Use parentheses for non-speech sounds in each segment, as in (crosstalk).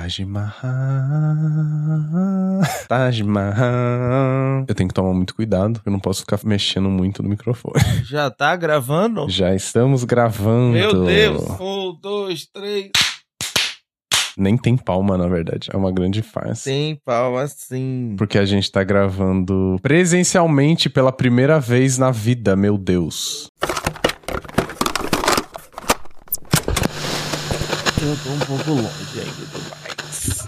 Taj Mahal. Taj Mahal. Eu tenho que tomar muito cuidado, eu não posso ficar mexendo muito no microfone. Já tá gravando? Já estamos gravando. Meu Deus! Um, dois, três. Nem tem palma, na verdade. É uma grande farsa. Tem palma sim. Porque a gente tá gravando presencialmente pela primeira vez na vida, meu Deus. Eu tô um pouco longe ainda do mais.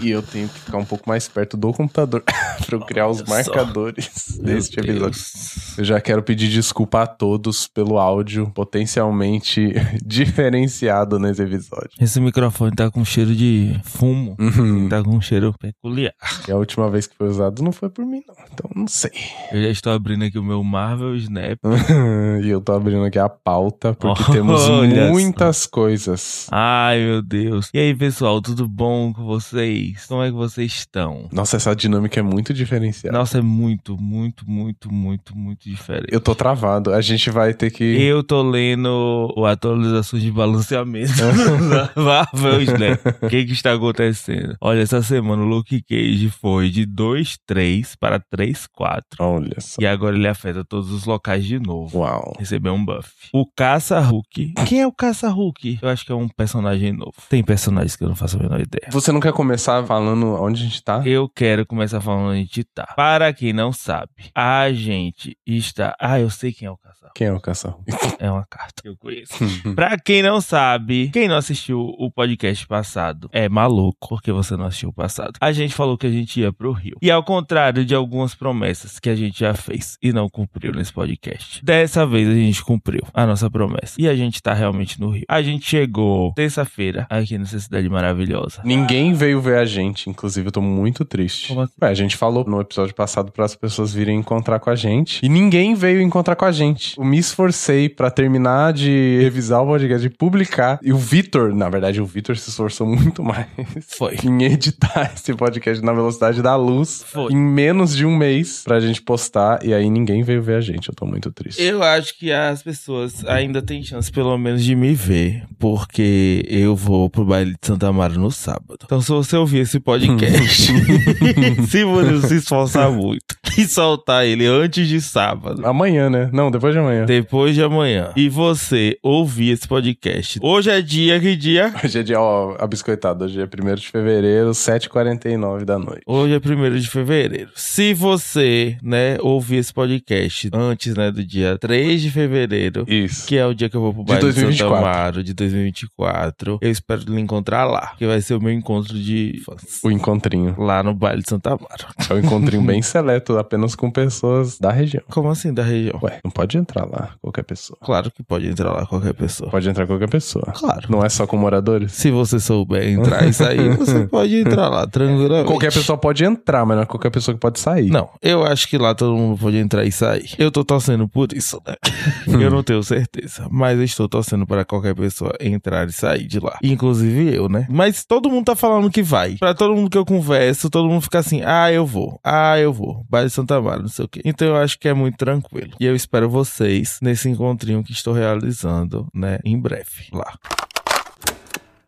E eu tenho que ficar um pouco mais perto do computador (laughs) pra eu criar os Olha só. marcadores Meu deste episódio. Deus. Eu já quero pedir desculpa a todos pelo áudio potencialmente (laughs) diferenciado nesse episódio. Esse microfone tá com cheiro de fumo. Uhum. Tá com um cheiro peculiar. E a última vez que foi usado não foi por mim, não. Então não sei. Eu já estou abrindo aqui o meu Marvel Snap. (laughs) e eu tô abrindo aqui a pauta, porque Olha temos só. muitas coisas. Ai, meu Deus. E aí, pessoal, tudo bom com vocês? Como é que vocês estão? Nossa, essa dinâmica é muito diferenciada. Nossa, é muito, muito, muito, muito, muito diferente. Eu tô travado. A gente vai ter que. Eu tô lendo o atualizações de balanceamento da Marvel Snap. O que que está acontecendo? Olha, essa semana o Luke Cage foi de 2-3 para 3-4. Olha só. E agora ele afeta todos os locais de novo. Uau. Recebeu um buff. O Caça-Hulk. Quem é o Caça-Hulk? Eu acho que é um personagem novo. Tem personagens que eu não faço a menor ideia. Você não quer começar falando onde a gente tá? Eu quero começar falando onde a gente tá. Para quem não sabe, a gente está. Ah, eu sei quem é o Caça-Hulk. Quem é o caçador? É uma carta que eu conheço. (laughs) Pra quem não sabe, quem não assistiu o podcast passado é maluco, porque você não assistiu o passado. A gente falou que a gente ia pro Rio. E ao contrário de algumas promessas que a gente já fez e não cumpriu nesse podcast, dessa vez a gente cumpriu a nossa promessa. E a gente tá realmente no Rio. A gente chegou terça-feira aqui nessa cidade maravilhosa. Ninguém veio ver a gente, inclusive eu tô muito triste. Assim? Ué, a gente falou no episódio passado para as pessoas virem encontrar com a gente e ninguém veio encontrar com a gente. Eu me esforcei pra terminar de revisar o podcast, de publicar. E o Vitor, na verdade, o Vitor se esforçou muito mais Foi. (laughs) em editar esse podcast na velocidade da luz Foi. em menos de um mês pra gente postar. E aí ninguém veio ver a gente. Eu tô muito triste. Eu acho que as pessoas ainda têm chance, pelo menos, de me ver, porque eu vou pro baile de Santa Mara no sábado. Então, se você ouvir esse podcast, (laughs) (laughs) se você se esforçar muito (laughs) e soltar ele antes de sábado, Amanhã, né? Não, depois de amanhã. depois de amanhã, e você ouvir esse podcast, hoje é dia, que dia? (laughs) Hoje é dia, ó, abiscoitado. Hoje é 1 de fevereiro, 7h49 da noite. Hoje é 1 de fevereiro. Se você, né, ouvir esse podcast antes, né, do dia 3 de fevereiro, Isso. que é o dia que eu vou pro De baile de, Santa 2024. Amaro de 2024. Eu espero lhe encontrar lá, que vai ser o meu encontro de fãs. O encontrinho. Lá no baile de Santa Amaro. É um encontrinho (laughs) bem seleto, apenas com pessoas da região. Como assim, da região? Ué, não pode entrar lá qualquer pessoa. Claro que pode entrar lá qualquer pessoa. Pode entrar qualquer pessoa. Claro. Não é só com moradores? Se você souber entrar e sair, (laughs) você pode entrar lá, tranquilamente. Qualquer pessoa pode entrar, mas não é qualquer pessoa que pode sair. Não, eu acho que lá todo mundo pode entrar e sair. Eu tô torcendo por isso, né? eu não tenho certeza. Mas eu estou torcendo para qualquer pessoa entrar e sair de lá. Inclusive eu, né? Mas todo mundo tá falando que vai. Pra todo mundo que eu converso, todo mundo fica assim: ah, eu vou. Ah, eu vou. Baile Santa Mara, não sei o quê. Então eu acho que é muito tranquilo. E eu espero vocês nesse encontrinho que estou realizando, né? Em breve. Lá.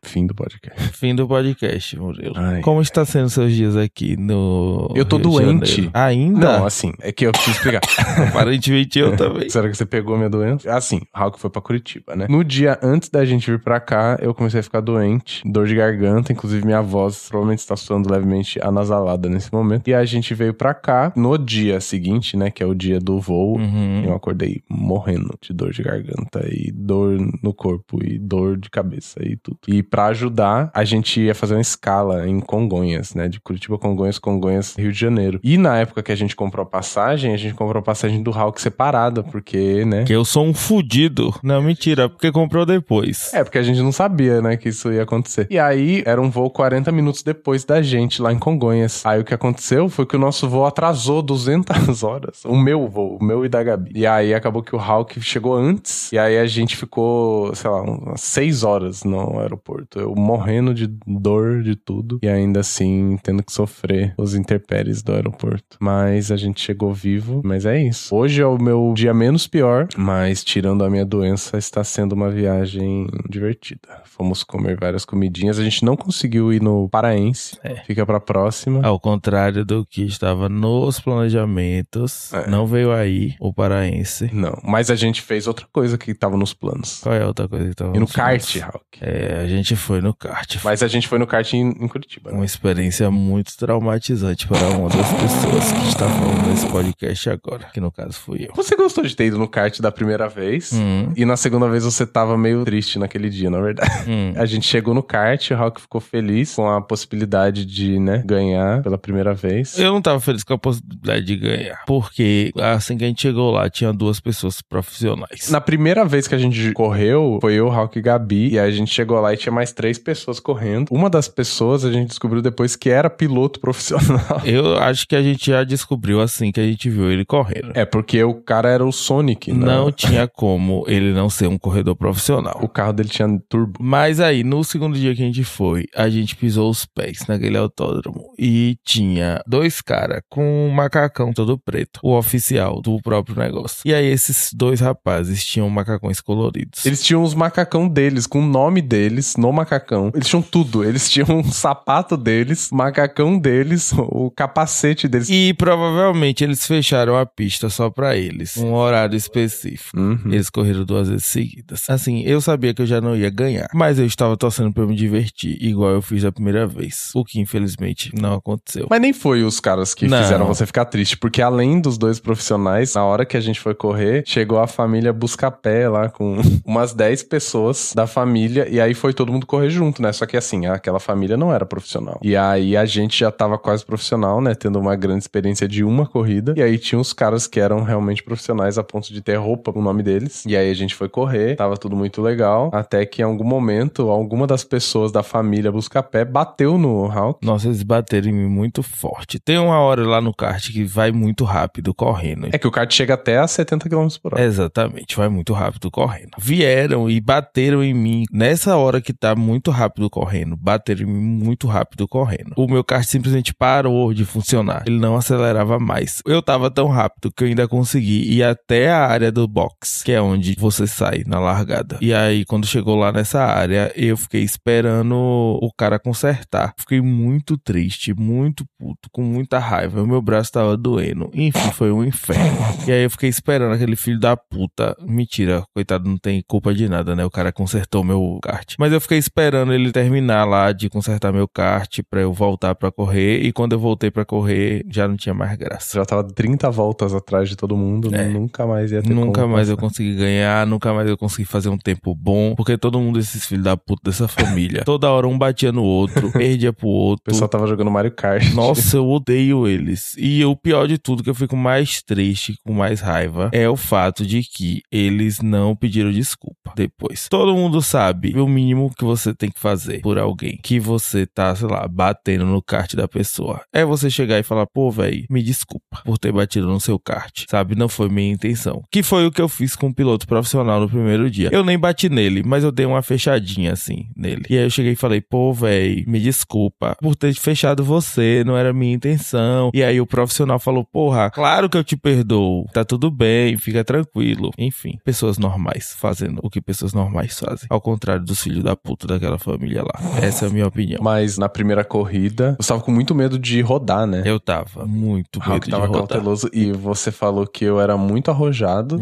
Fim do podcast. (laughs) Fim do podcast, Murilo. Ai, Como está sendo seus dias aqui no. Eu tô Rio doente. Ainda? Não, assim, é que eu preciso explicar. (laughs) Aparentemente eu (laughs) também. Será que você pegou minha doença? Assim, Hulk foi pra Curitiba, né? No dia antes da gente vir pra cá, eu comecei a ficar doente, dor de garganta, inclusive minha voz provavelmente está soando levemente anasalada nesse momento. E a gente veio pra cá no dia seguinte, né, que é o dia do voo. Uhum. Eu acordei morrendo de dor de garganta e dor no corpo e dor de cabeça e tudo. E pra ajudar, a gente ia fazer uma escala em Congonhas, né? De Curitiba, Congonhas, Congonhas, Rio de Janeiro. E na época que a gente comprou a passagem, a gente comprou a passagem do Hulk separada, porque, né? Que eu sou um fudido. Não, mentira, porque comprou depois. É, porque a gente não sabia, né, que isso ia acontecer. E aí, era um voo 40 minutos depois da gente, lá em Congonhas. Aí o que aconteceu foi que o nosso voo atrasou 200 (laughs) horas. O meu voo, o meu e da Gabi. E aí acabou que o Hulk chegou antes. E aí a gente ficou, sei lá, umas 6 horas no aeroporto. Aeroporto, eu morrendo de dor de tudo e ainda assim tendo que sofrer os intempéries do aeroporto. Mas a gente chegou vivo, mas é isso. Hoje é o meu dia menos pior, mas tirando a minha doença, está sendo uma viagem divertida. Fomos comer várias comidinhas, a gente não conseguiu ir no Paraense, É. fica pra próxima. Ao contrário do que estava nos planejamentos, É. não veio aí o paraense. Não, mas a gente fez outra coisa que tava nos planos. Qual é a outra coisa que tava E no kart? Hulk. É, a gente foi no kart. Mas a gente foi no kart em, em Curitiba. né? Uma experiência muito traumatizante para uma das pessoas que está falando nesse podcast agora, que no caso fui eu. Você gostou de ter ido no kart da primeira vez? Hum, E na segunda vez você tava meio triste naquele dia, na verdade. hum. (laughs) A gente chegou no kart, o Hulk ficou feliz com a possibilidade de, né, ganhar pela primeira vez. Eu não tava feliz com a possibilidade de ganhar, porque assim que a gente chegou lá, tinha duas pessoas profissionais. Na primeira vez que a gente correu, foi eu, Hulk e Gabi, e a gente chegou lá e tinha mais três pessoas correndo. Uma das pessoas a gente descobriu depois que era piloto (laughs) profissional. Eu acho que a gente já descobriu assim que a gente viu ele correndo. É, porque o cara era o Sonic, né? Não tinha como ele não ser um corredor profissional. O carro dele tinha turbo. Mas aí, no segundo dia que a gente foi, a gente pisou os pés naquele autódromo e tinha dois caras com um macacão todo preto, o oficial do próprio negócio. E aí, esses dois rapazes tinham macacões coloridos. Eles tinham os macacão deles, com o nome deles no macacão. Eles tinham tudo. Eles tinham um sapato deles, macacão deles, o capacete deles. E provavelmente eles fecharam a pista só pra eles, um horário específico. Uhum. Eles correram duas vezes seguidas. Assim, eu sabia que eu já não ia ganhar, mas eu estava torcendo pra eu me divertir, igual eu fiz da primeira vez. O que infelizmente não aconteceu. Mas nem foi os caras que Não. fizeram você ficar triste, porque além dos dois profissionais, na hora que a gente foi correr, chegou a família Buscapé lá com (laughs) umas 10 pessoas da família, e aí foi todo mundo correr junto, né? Só que assim, aquela família não era profissional. E aí a gente já tava quase profissional, né? Tendo uma grande experiência de uma corrida, e aí tinha os caras que eram realmente profissionais a ponto de ter roupa o nome deles. E aí a gente foi correr, tava tudo muito legal, até que em algum momento, alguma das pessoas da família Buscapé bateu no Hulk. Nossa, eles bateram em mim muito forte. Tem uma hora lá no kart que vai muito rápido correndo. É que o kart chega até a 70 km por hora. Exatamente, vai muito rápido correndo. Vieram e bateram em mim nessa hora que tá muito rápido correndo. Mim muito rápido correndo. O meu kart simplesmente parou de funcionar. Ele não acelerava mais. Eu tava tão rápido que eu ainda consegui ir até a área do box, que é onde você sai na largada. E aí, quando chegou lá nessa área, eu fiquei esperando o cara consertar. Fiquei muito triste, muito puto, com muita raiva. O meu braço tava doendo. Enfim, foi um inferno. E aí eu fiquei esperando aquele filho da puta. Mentira, coitado, não tem culpa de nada, né? O cara consertou meu kart. Mas eu fiquei esperando ele terminar lá de consertar meu kart pra eu voltar pra correr. E quando eu voltei pra correr, já não tinha mais graça. Já tava 30 voltas atrás de todo mundo, É. nunca mais ia ter Nunca mais eu consegui ganhar, nunca mais eu consegui fazer um tempo bom, porque todo mundo desses filhos da puta dessa família, (laughs) toda hora um batia no outro, perdia pro O outro. pessoal tava jogando Mario Kart. Nossa, eu (laughs) odeio eles. E o pior de tudo, que eu fico mais triste, com mais raiva, é o fato de que eles não pediram desculpa depois. Todo mundo sabe o mínimo que você tem que fazer por alguém que você tá, sei lá, batendo no kart da pessoa. É você chegar e falar, pô, velho, me desculpa por ter batido no seu kart, sabe? Não foi minha intenção. Que foi o que eu fiz com o piloto profissional no primeiro dia. Eu nem bati nele, mas eu dei uma fechadinha assim nele. E aí eu cheguei e falei, pô, velho, me desculpa por ter fechado você, não era minha intenção. E aí o profissional falou, porra, claro que eu te perdoo, tá tudo bem, fica tranquilo. Enfim, pessoas normais fazendo o que pessoas normais fazem. Ao contrário dos filhos da puta daquela família lá. Essa é a minha opinião. Mas na primeira corrida, você tava com muito medo de rodar, né? Eu tava muito medo Hulk de tava rodar. cauteloso e você falou que eu era muito arrojado.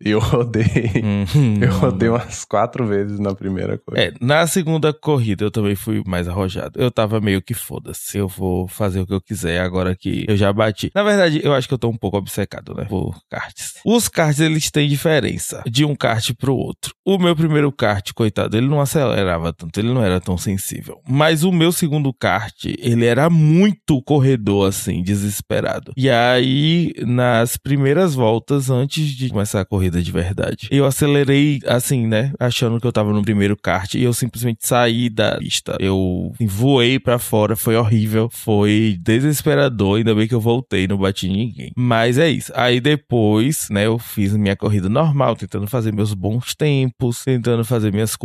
E (laughs) eu rodei. Uhum. Eu rodei umas quatro vezes na primeira corrida. É, na segunda corrida eu também fui mais arrojado. Eu tava meio que foda-se. Eu vou fazer o que eu quiser agora que eu já bati. Na verdade, eu acho que eu tô um pouco obcecado, né? Por karts. Os karts, eles têm diferença de um kart pro outro. O meu primeiro kart, coitado, ele não acelerava tanto, ele não era tão sensível. Mas o meu segundo kart, ele era muito corredor, assim, desesperado. E aí, nas primeiras voltas, antes de começar a corrida de verdade, eu acelerei, assim, né? Achando que eu tava no primeiro kart e eu simplesmente saí da pista. Eu assim, voei pra fora, foi horrível, foi desesperador. Ainda bem que eu voltei, não bati ninguém. Mas é isso. Aí depois, né, eu fiz minha corrida normal, tentando fazer meus bons tempos, tentando fazer minhas as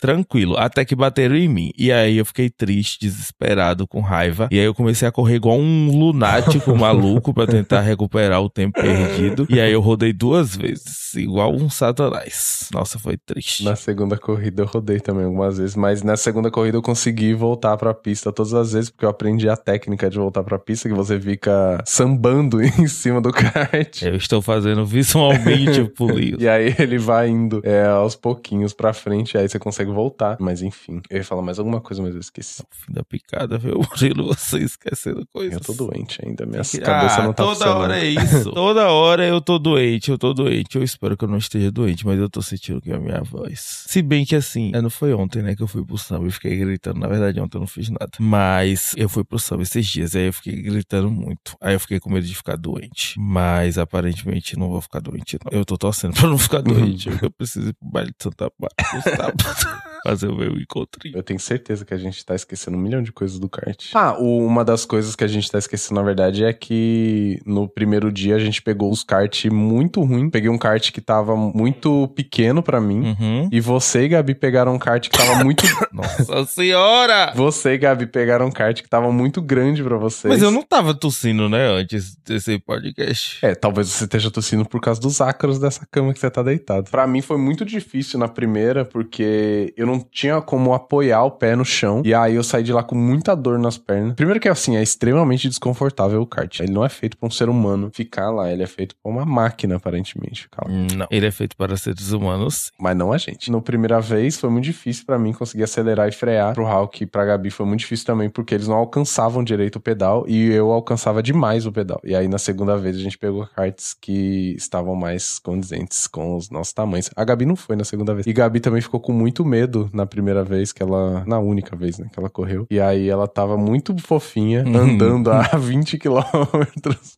tranquilo, até que bateram em mim. E aí eu fiquei triste, desesperado, com raiva. E aí eu comecei a correr igual um lunático (laughs) maluco para tentar recuperar o tempo perdido. E aí eu rodei duas vezes, igual um satanás. Nossa, foi triste. Na segunda corrida eu rodei também algumas vezes, mas na segunda corrida eu consegui voltar pra pista todas as vezes, porque eu aprendi a técnica de voltar pra pista, que você fica sambando (laughs) em cima do kart. Eu estou fazendo visualmente o (laughs) pulinho. E aí ele vai indo é, aos pouquinhos pra frente, aí você consegue voltar. Mas enfim, eu ia falar mais alguma coisa, mas eu esqueci. Fim da picada, viu? Murilo, (laughs) você esquecendo coisas. Eu tô doente ainda, minha Ah, cabeça não tá toda hora é (laughs) isso. toda hora eu tô doente, eu tô doente. Eu espero que eu não esteja doente, mas eu tô sentindo que é a minha voz. Se bem que assim, é, não foi ontem, né, que eu fui pro samba e fiquei gritando. Na verdade, ontem eu não fiz nada. Mas eu fui pro samba esses dias, aí eu fiquei gritando muito. Aí eu fiquei com medo de ficar doente. Mas aparentemente não vou ficar doente, não. Eu tô torcendo pra não ficar (laughs) doente. Eu preciso ir pro baile de Santa Bárbara. (laughs) Fazer o meu encontrinho. Eu tenho certeza que a gente tá esquecendo um milhão de coisas do kart. Ah, o- uma das coisas que a gente tá esquecendo, na verdade, é que no primeiro dia a gente pegou os kart muito ruim. Peguei um kart que tava muito pequeno pra mim. Uhum. E você e Gabi pegaram um kart que tava muito. (laughs) Nossa senhora! você e Gabi pegaram um kart que tava muito grande pra vocês. Mas eu não tava tossindo, né, antes desse podcast. É, talvez você esteja tossindo por causa dos ácaros dessa cama que você tá deitado. Pra mim foi muito difícil na primeira, porque eu não tinha como apoiar o pé no chão. E aí eu saí de lá com muita dor nas pernas. Primeiro que assim, é extremamente desconfortável o kart. Ele não é feito pra um ser humano ficar lá, ele é feito pra uma máquina, aparentemente, ficar lá. Não. Ele é feito para seres humanos. Mas não a gente. Na primeira vez foi muito difícil pra mim conseguir acelerar e frear. Pro Hulk e pra Gabi foi muito difícil também, porque eles não alcançavam direito o pedal e eu alcançava demais o pedal. E aí na segunda vez a gente pegou karts que estavam mais condizentes com os nossos tamanhos. A Gabi não foi na segunda vez. E Gabi também ficou com muito medo na primeira vez que ela. Na única vez, né? Que ela correu. E aí ela tava muito fofinha, Uhum. andando a (laughs) 20 km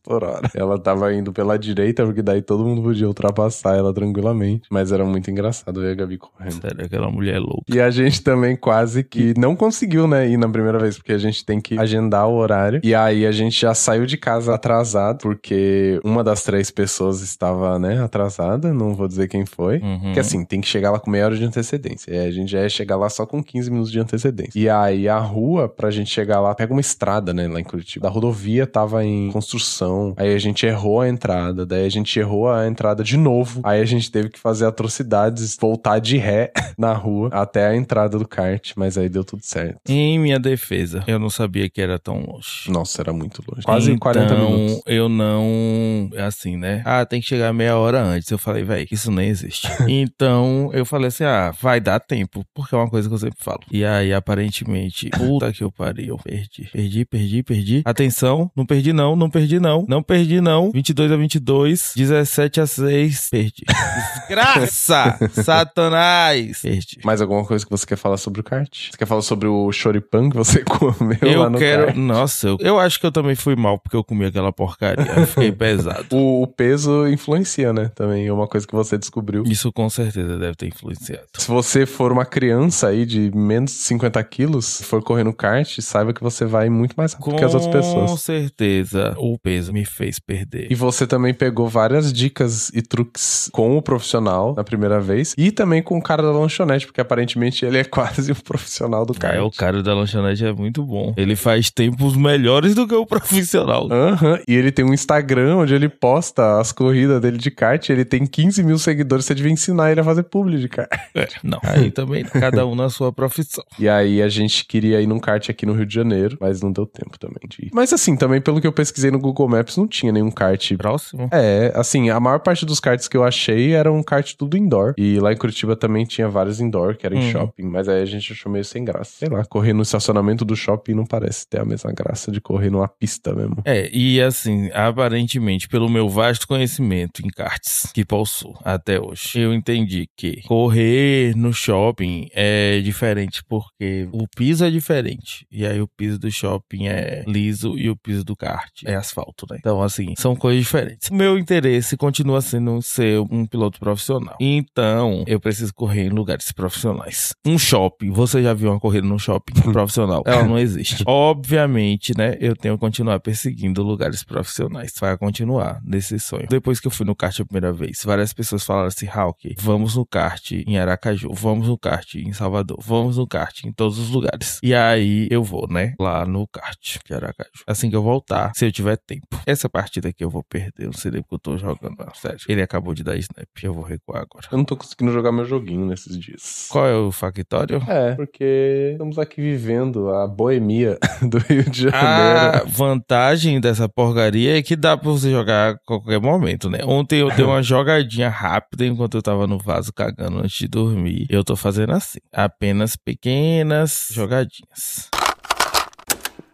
por hora. Ela tava indo pela direita, porque daí todo mundo podia ultrapassar ela tranquilamente. Mas era muito engraçado ver a Gabi correndo. Sério, aquela mulher louca. E a gente também quase que não conseguiu, né, ir na primeira vez, porque a gente tem que agendar o horário. E aí a gente já saiu de casa atrasado, porque uma das três pessoas estava, né, atrasada. Não vou dizer quem foi. Uhum. Porque assim, tem que chegar lá com meia hora de antecedência. E aí a gente já ia chegar lá só com 15 minutos de antecedência. E aí a rua, pra gente chegar lá, pega uma estrada, né, lá em Curitiba. A rodovia tava em construção. Aí a gente errou a entrada. Daí a gente errou a entrada de novo. Aí a gente teve que fazer atrocidades, voltar de ré (laughs) na rua até a entrada do kart. Mas aí deu tudo certo. Em minha defesa, eu não sabia que era tão longe. Nossa, era muito longe. Quase então, 40 minutos. eu não. Assim, né? Ah, tem que chegar meia hora antes. Eu falei, velho, isso nem existe. (laughs) então, eu falei assim: ah, vai dar tempo, porque é uma coisa que eu sempre falo. E aí, aparentemente, (laughs) puta que eu pariu. Perdi, perdi, perdi, perdi. Atenção, não perdi não, não perdi não, não perdi não. 22 a 22, 17 a 6, perdi. (laughs) Desgraça! Satanás! Perdi. Mais alguma coisa que você quer falar sobre o kart? Você quer falar sobre o choripan que você (laughs) comeu lá Eu no quero. kart? Nossa, eu, eu acho que eu também fui mal porque eu comi aquela porcaria. Eu fiquei pesado. O, o peso influencia, né? Também é uma coisa que você descobriu. Isso com certeza deve ter influenciado. Se você for uma criança aí de menos de 50 quilos, for correr no kart, saiba que você vai muito mais rápido que as outras Com pessoas. certeza, o peso me fez perder. E você também pegou várias dicas e truques com o profissional na primeira vez e também com o cara da lanchonete, porque aparentemente ele é (laughs) quase um profissional do kart. É, o cara da lanchonete é muito bom. Ele faz tempos melhores do que o (laughs) profissional. Aham, e ele tem um Instagram onde ele posta as corridas dele de kart. Ele tem 15 mil seguidores. Você devia ensinar ele a fazer publi de kart. É, não, aí (laughs) também, cada um na sua profissão. E aí a gente queria ir num kart aqui no Rio de Janeiro, mas não deu tempo também de ir. Mas assim, também pelo que eu pesquisei no Google Maps, não tinha nenhum kart. Próximo. É, assim, a maior parte dos karts que eu achei era um kart tudo indoor. E lá em Curitiba também tinha vários indoor, que era em Hum. shopping. Mas aí a gente achou meio sem graça. Sei lá, correr no estacionamento do shopping não parece ter a mesma graça de correr numa pista mesmo. É, e assim, aparentemente, pelo meu vasto conhecimento em karts que possuo até hoje, eu entendi que correr no shopping é diferente porque o piso é diferente. E aí o piso do shopping é liso e o piso do kart é asfalto, né? Então, assim, são coisas diferentes. O meu interesse continua sendo ser um piloto profissional. Então, eu preciso correr em lugares profissionais. Um shopping, você já viu uma corrida num shopping (laughs) profissional? Ela não existe. Obviamente, né? Eu tenho que continuar perseguindo lugares profissionais. Vai continuar nesse sonho. Depois que eu fui no kart a primeira vez, várias pessoas falaram assim: Hawk, vamos no kart em Aracaju, vamos no kart em Salvador, vamos no kart em todos os lugares. E aí eu vou, né? Lá no kart de Aracaju. Assim que eu voltar, se eu tiver tempo. Essa partida aqui eu vou perder. Eu não sei nem porque eu tô jogando. Não, sério. Ele acabou de dar snap. Eu vou recuar agora. Eu não tô conseguindo jogar meu joguinho nesses dias. Qual é o factório? É, porque estamos aqui vivendo a boemia (laughs) do Rio de Janeiro. A vantagem dessa porcaria é que dá pra você jogar a qualquer momento, né? Ontem eu dei uma (laughs) jogadinha rápida enquanto eu tava no vaso cagando antes de dormir. Eu tô fazendo assim, apenas pequenas jogadinhas.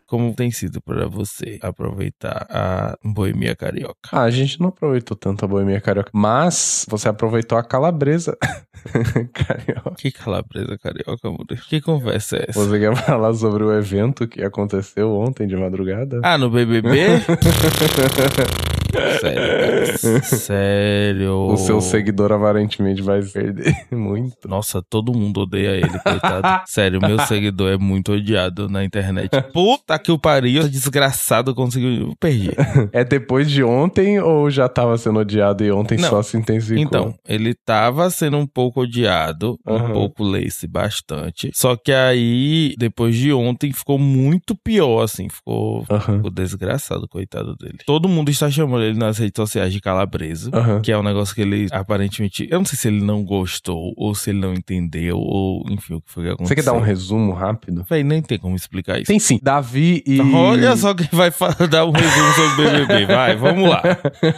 Como tem sido para você aproveitar a boemia carioca? Ah, a gente não aproveitou tanto a boemia carioca, mas você aproveitou a calabresa (laughs) carioca. Que calabresa carioca, Muri? Que conversa é essa? Você quer falar sobre o evento que aconteceu ontem de madrugada? Ah, no BBB? (laughs) Sério. Sério. O seu seguidor aparentemente vai perder (laughs) muito. Nossa, todo mundo odeia ele, coitado. (laughs) Sério, meu seguidor é muito odiado na internet. Puta que o pariu, desgraçado conseguiu. Perdi. É depois de ontem ou já tava sendo odiado e ontem Não. só se intensificou? Então, ele tava sendo um pouco odiado, um pouco lace bastante. Só que aí, depois de ontem, ficou muito pior, assim. Ficou, Aham. ficou desgraçado, coitado dele. Todo mundo está chamando ele nas redes sociais de calabreso. Aham. Que é um negócio que ele aparentemente. Eu não sei se ele não gostou, ou se ele não entendeu, ou enfim, o que foi que aconteceu. Você quer dar um resumo rápido? Véi, nem tem como explicar isso. Tem sim. Davi e. Olha só quem vai (laughs) dar um resumo sobre o BBB. Vai, vamos lá.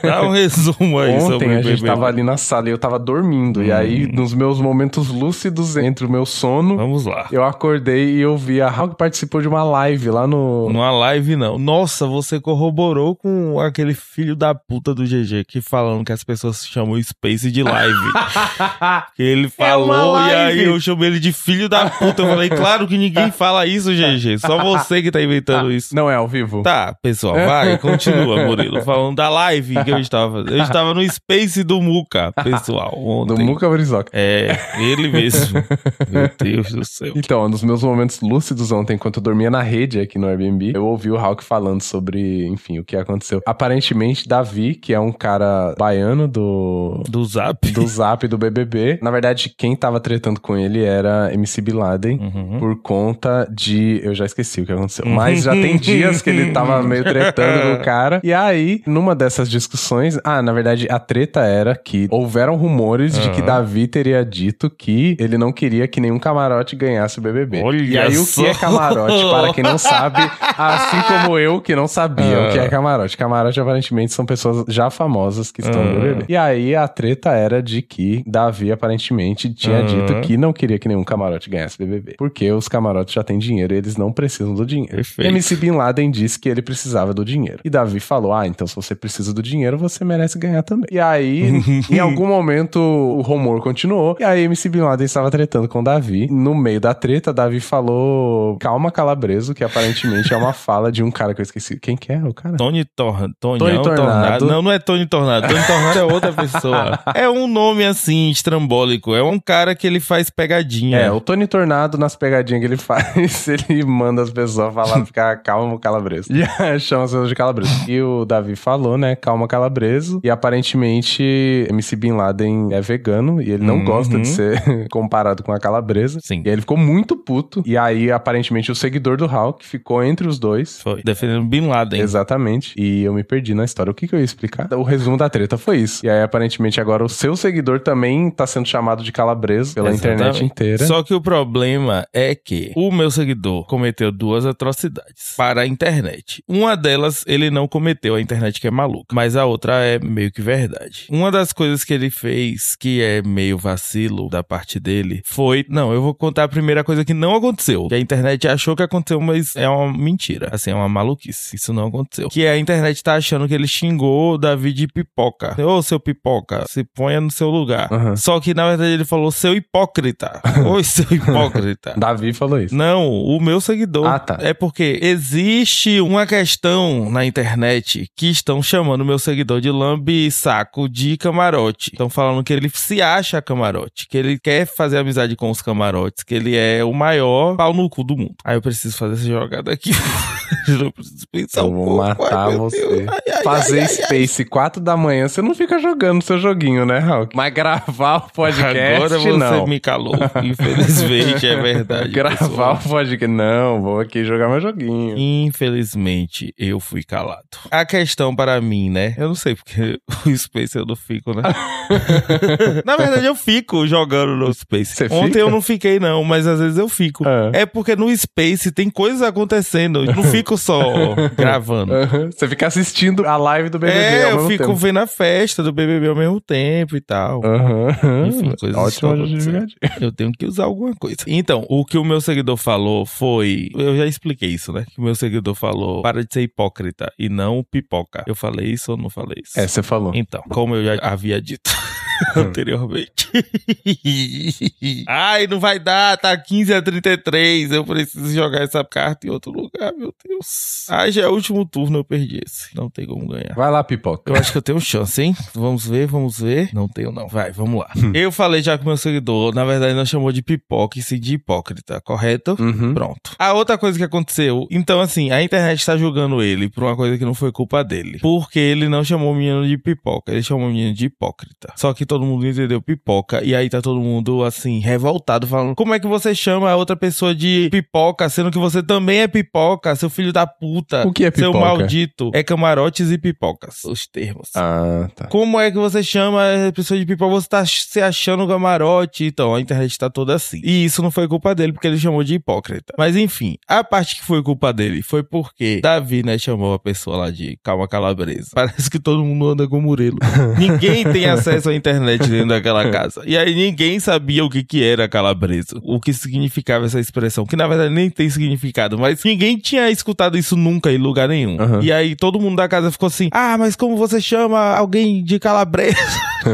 Dá um resumo aí sobre Ontem o a BBB. gente tava ali na sala e eu tava dormindo. E aí, Hum. nos meus momentos lúcidos entre o meu sono, Vamos lá. eu acordei e eu vi a Hawk participou de uma live lá no. Numa live, não. Nossa, você corroborou com aquele filho da puta do GG que falando que as pessoas chamam o Space de live. (laughs) ele falou É e aí eu chamei ele de filho da puta. Eu falei, claro que ninguém fala isso, GG. Só você que tá inventando isso. Não é ao vivo? Tá, pessoal, vai, continua, Murilo. Falando da live que eu estava fazendo. Eu estava no Space do Muca, pessoal, ontem. Do Muka Brizoka. É, ele mesmo. Meu Deus do céu. Então, nos meus momentos lúcidos ontem, enquanto eu dormia na rede aqui no Airbnb, eu ouvi o Hawk falando sobre, enfim, o que aconteceu. Aparentemente, Davi, que é um cara baiano do. Do Zap. Do Zap do BBB. Na verdade, quem tava tretando com ele era MC Bin Laden. Uhum. Por conta de. Eu já esqueci o que aconteceu. Mas já tem dias que ele tava meio tretando com o (laughs) cara. E aí, numa dessas discussões. Ah, na verdade, a treta era que houveram rumores de que Aham. Davi teria dito que ele não queria que nenhum camarote ganhasse o BBB. Olha e aí, o só. que é camarote? Para quem não sabe, (laughs) assim como eu que não sabia o que é Ah. camarote. Camarote, aparentemente, são pessoas já famosas que estão no Ah. BBB. E aí, a treta era de que Davi, aparentemente, tinha Ah. dito que não queria que nenhum camarote ganhasse BBB. Porque os camarotes já têm dinheiro e eles não precisam do dinheiro. Perfeito. MC Bin Laden disse que ele precisava do dinheiro. E Davi falou: Ah, então se você precisa do dinheiro, você merece ganhar também. E aí, (laughs) em algum momento, o rumor continuou. E aí, MC Bin Laden estava tretando com Davi. No meio da treta, Davi falou: Calma, calabreso, que aparentemente é uma (laughs) fala de um cara que eu esqueci. Quem que é o cara? Tony Tor... Tony, Tony Tornado. Não, não é Tony Tornado. Tony Tornado é outra pessoa. (laughs) É um nome assim, estrambólico. É um cara que ele faz pegadinha. É, o Tony Tornado, nas pegadinhas que ele (laughs) faz, ele manda as pessoas falar, ficar calmo, calabreso. E (laughs) chama as pessoas de calabreso. E o Davi falou, né, calma, calabreso. E aparentemente, MC Bin Laden é vegano e ele não Uhum. gosta de ser comparado com a calabresa. Sim. E aí ele ficou muito puto. E aí, aparentemente, o seguidor do Hulk ficou entre os dois. Foi. Defendendo Bin Laden. Exatamente. E eu me perdi na história. O que, que eu ia explicar? O resumo da treta foi isso. E aí, aparentemente, agora o seu seguidor também tá sendo chamado de calabreso pela Exatamente. internet inteira. Só que o problema é que o meu seguidor cometeu duas atrocidades para a internet. Uma delas ele não cometeu, a internet que é maluca, mas a outra é meio que verdade. Uma das coisas que ele fez que é meio vacilo da parte dele foi, não, eu vou contar a primeira coisa que não aconteceu, que a internet achou que aconteceu, mas é uma mentira, assim, é uma maluquice. Isso não aconteceu. Que a internet tá achando que ele xingou Davi de pipoca. Ô, seu pipoca, se ponha no seu lugar. Aham. Só que na verdade ele falou seu hipócrita. (laughs) Oi, seu hipócrita. (laughs) Davi falou isso. Não, o meu seguidor. Ah, tá. É porque existe uma questão na internet que estão chamando o meu seguidor de lambe saco de camarote. Estão falando que ele se acha camarote, que ele quer fazer amizade com os camarotes, que ele é o maior pau no cu do mundo. Aí eu preciso fazer essa jogada aqui. (laughs) eu preciso pensar Eu um vou pouco. matar Ai, você. Ai, ai, Fazer ai, ai, ai. Space 4 da manhã, você não fica jogando seu joguinho, né, Raul? Mas gravar o podcast, Agora você não. me calou. Infelizmente é verdade. (laughs) Gravar pessoal. o podcast, não, vou aqui jogar meu joguinho. Infelizmente, eu fui calado. A questão para mim, né? Eu não sei porque (laughs) o Space eu não fico, né? (laughs) Na verdade, eu fico jogando no Space. Você Ontem fica? eu não fiquei, não, mas às vezes eu fico. Ah. É porque no Space tem coisas acontecendo. Eu não fico só gravando. Você fica assistindo a live do BBB É, eu fico tempo. vendo a festa do BBB ao mesmo tempo e tal. Aham. Enfim, coisas justificativa. Eu tenho que usar alguma coisa. Então, o que o meu seguidor falou foi. Eu já expliquei isso, né? Que o meu seguidor falou: para de ser hipócrita e não pipoca. Eu falei isso ou não falei isso? É, você falou. Então, como eu já havia dito (laughs) anteriormente. (laughs) Ai, não vai dar, tá 15 a 33. Eu preciso jogar essa carta em outro lugar, meu Deus. Ai, já é o último turno, eu perdi esse. Não tem como ganhar. Vai lá, pipoca. Eu acho que eu tenho chance, hein? Vamos ver, vamos ver. Não tenho, não. Vai, vamos lá. eu falei já com meu seguidor, na verdade, não chamou de pipoca e sim de hipócrita, correto? Uhum. Pronto. A outra coisa que aconteceu, então assim, a internet tá julgando ele por uma coisa que não foi culpa dele. Porque ele não chamou o menino de pipoca, ele chamou o menino de hipócrita. Só que todo mundo entendeu pipoca e aí tá todo mundo assim, revoltado, falando: como é que você chama a outra pessoa de pipoca, sendo que você também é pipoca, seu filho da puta. O que é Seu pipoca? maldito. É camarotes e pipocas, os termos. Ah, tá. Como é que você chama a pessoa de pipoca? Você tá se achando camarote. Então, a internet tá toda assim. E isso não foi culpa dele, porque ele chamou de hipócrita. Mas enfim, a parte que foi culpa dele foi porque Davi, né, chamou a pessoa lá de calma calabresa. (laughs) Parece que todo mundo anda com Murilo. (laughs) ninguém tem acesso à internet dentro daquela casa. E aí ninguém sabia o que que era calabresa. O que significava essa expressão. Que na verdade nem tem significado. Mas ninguém tinha escutado isso nunca em lugar nenhum. Aham. E aí todo mundo da casa ficou assim: Ah, mas como você chama alguém de calabresa?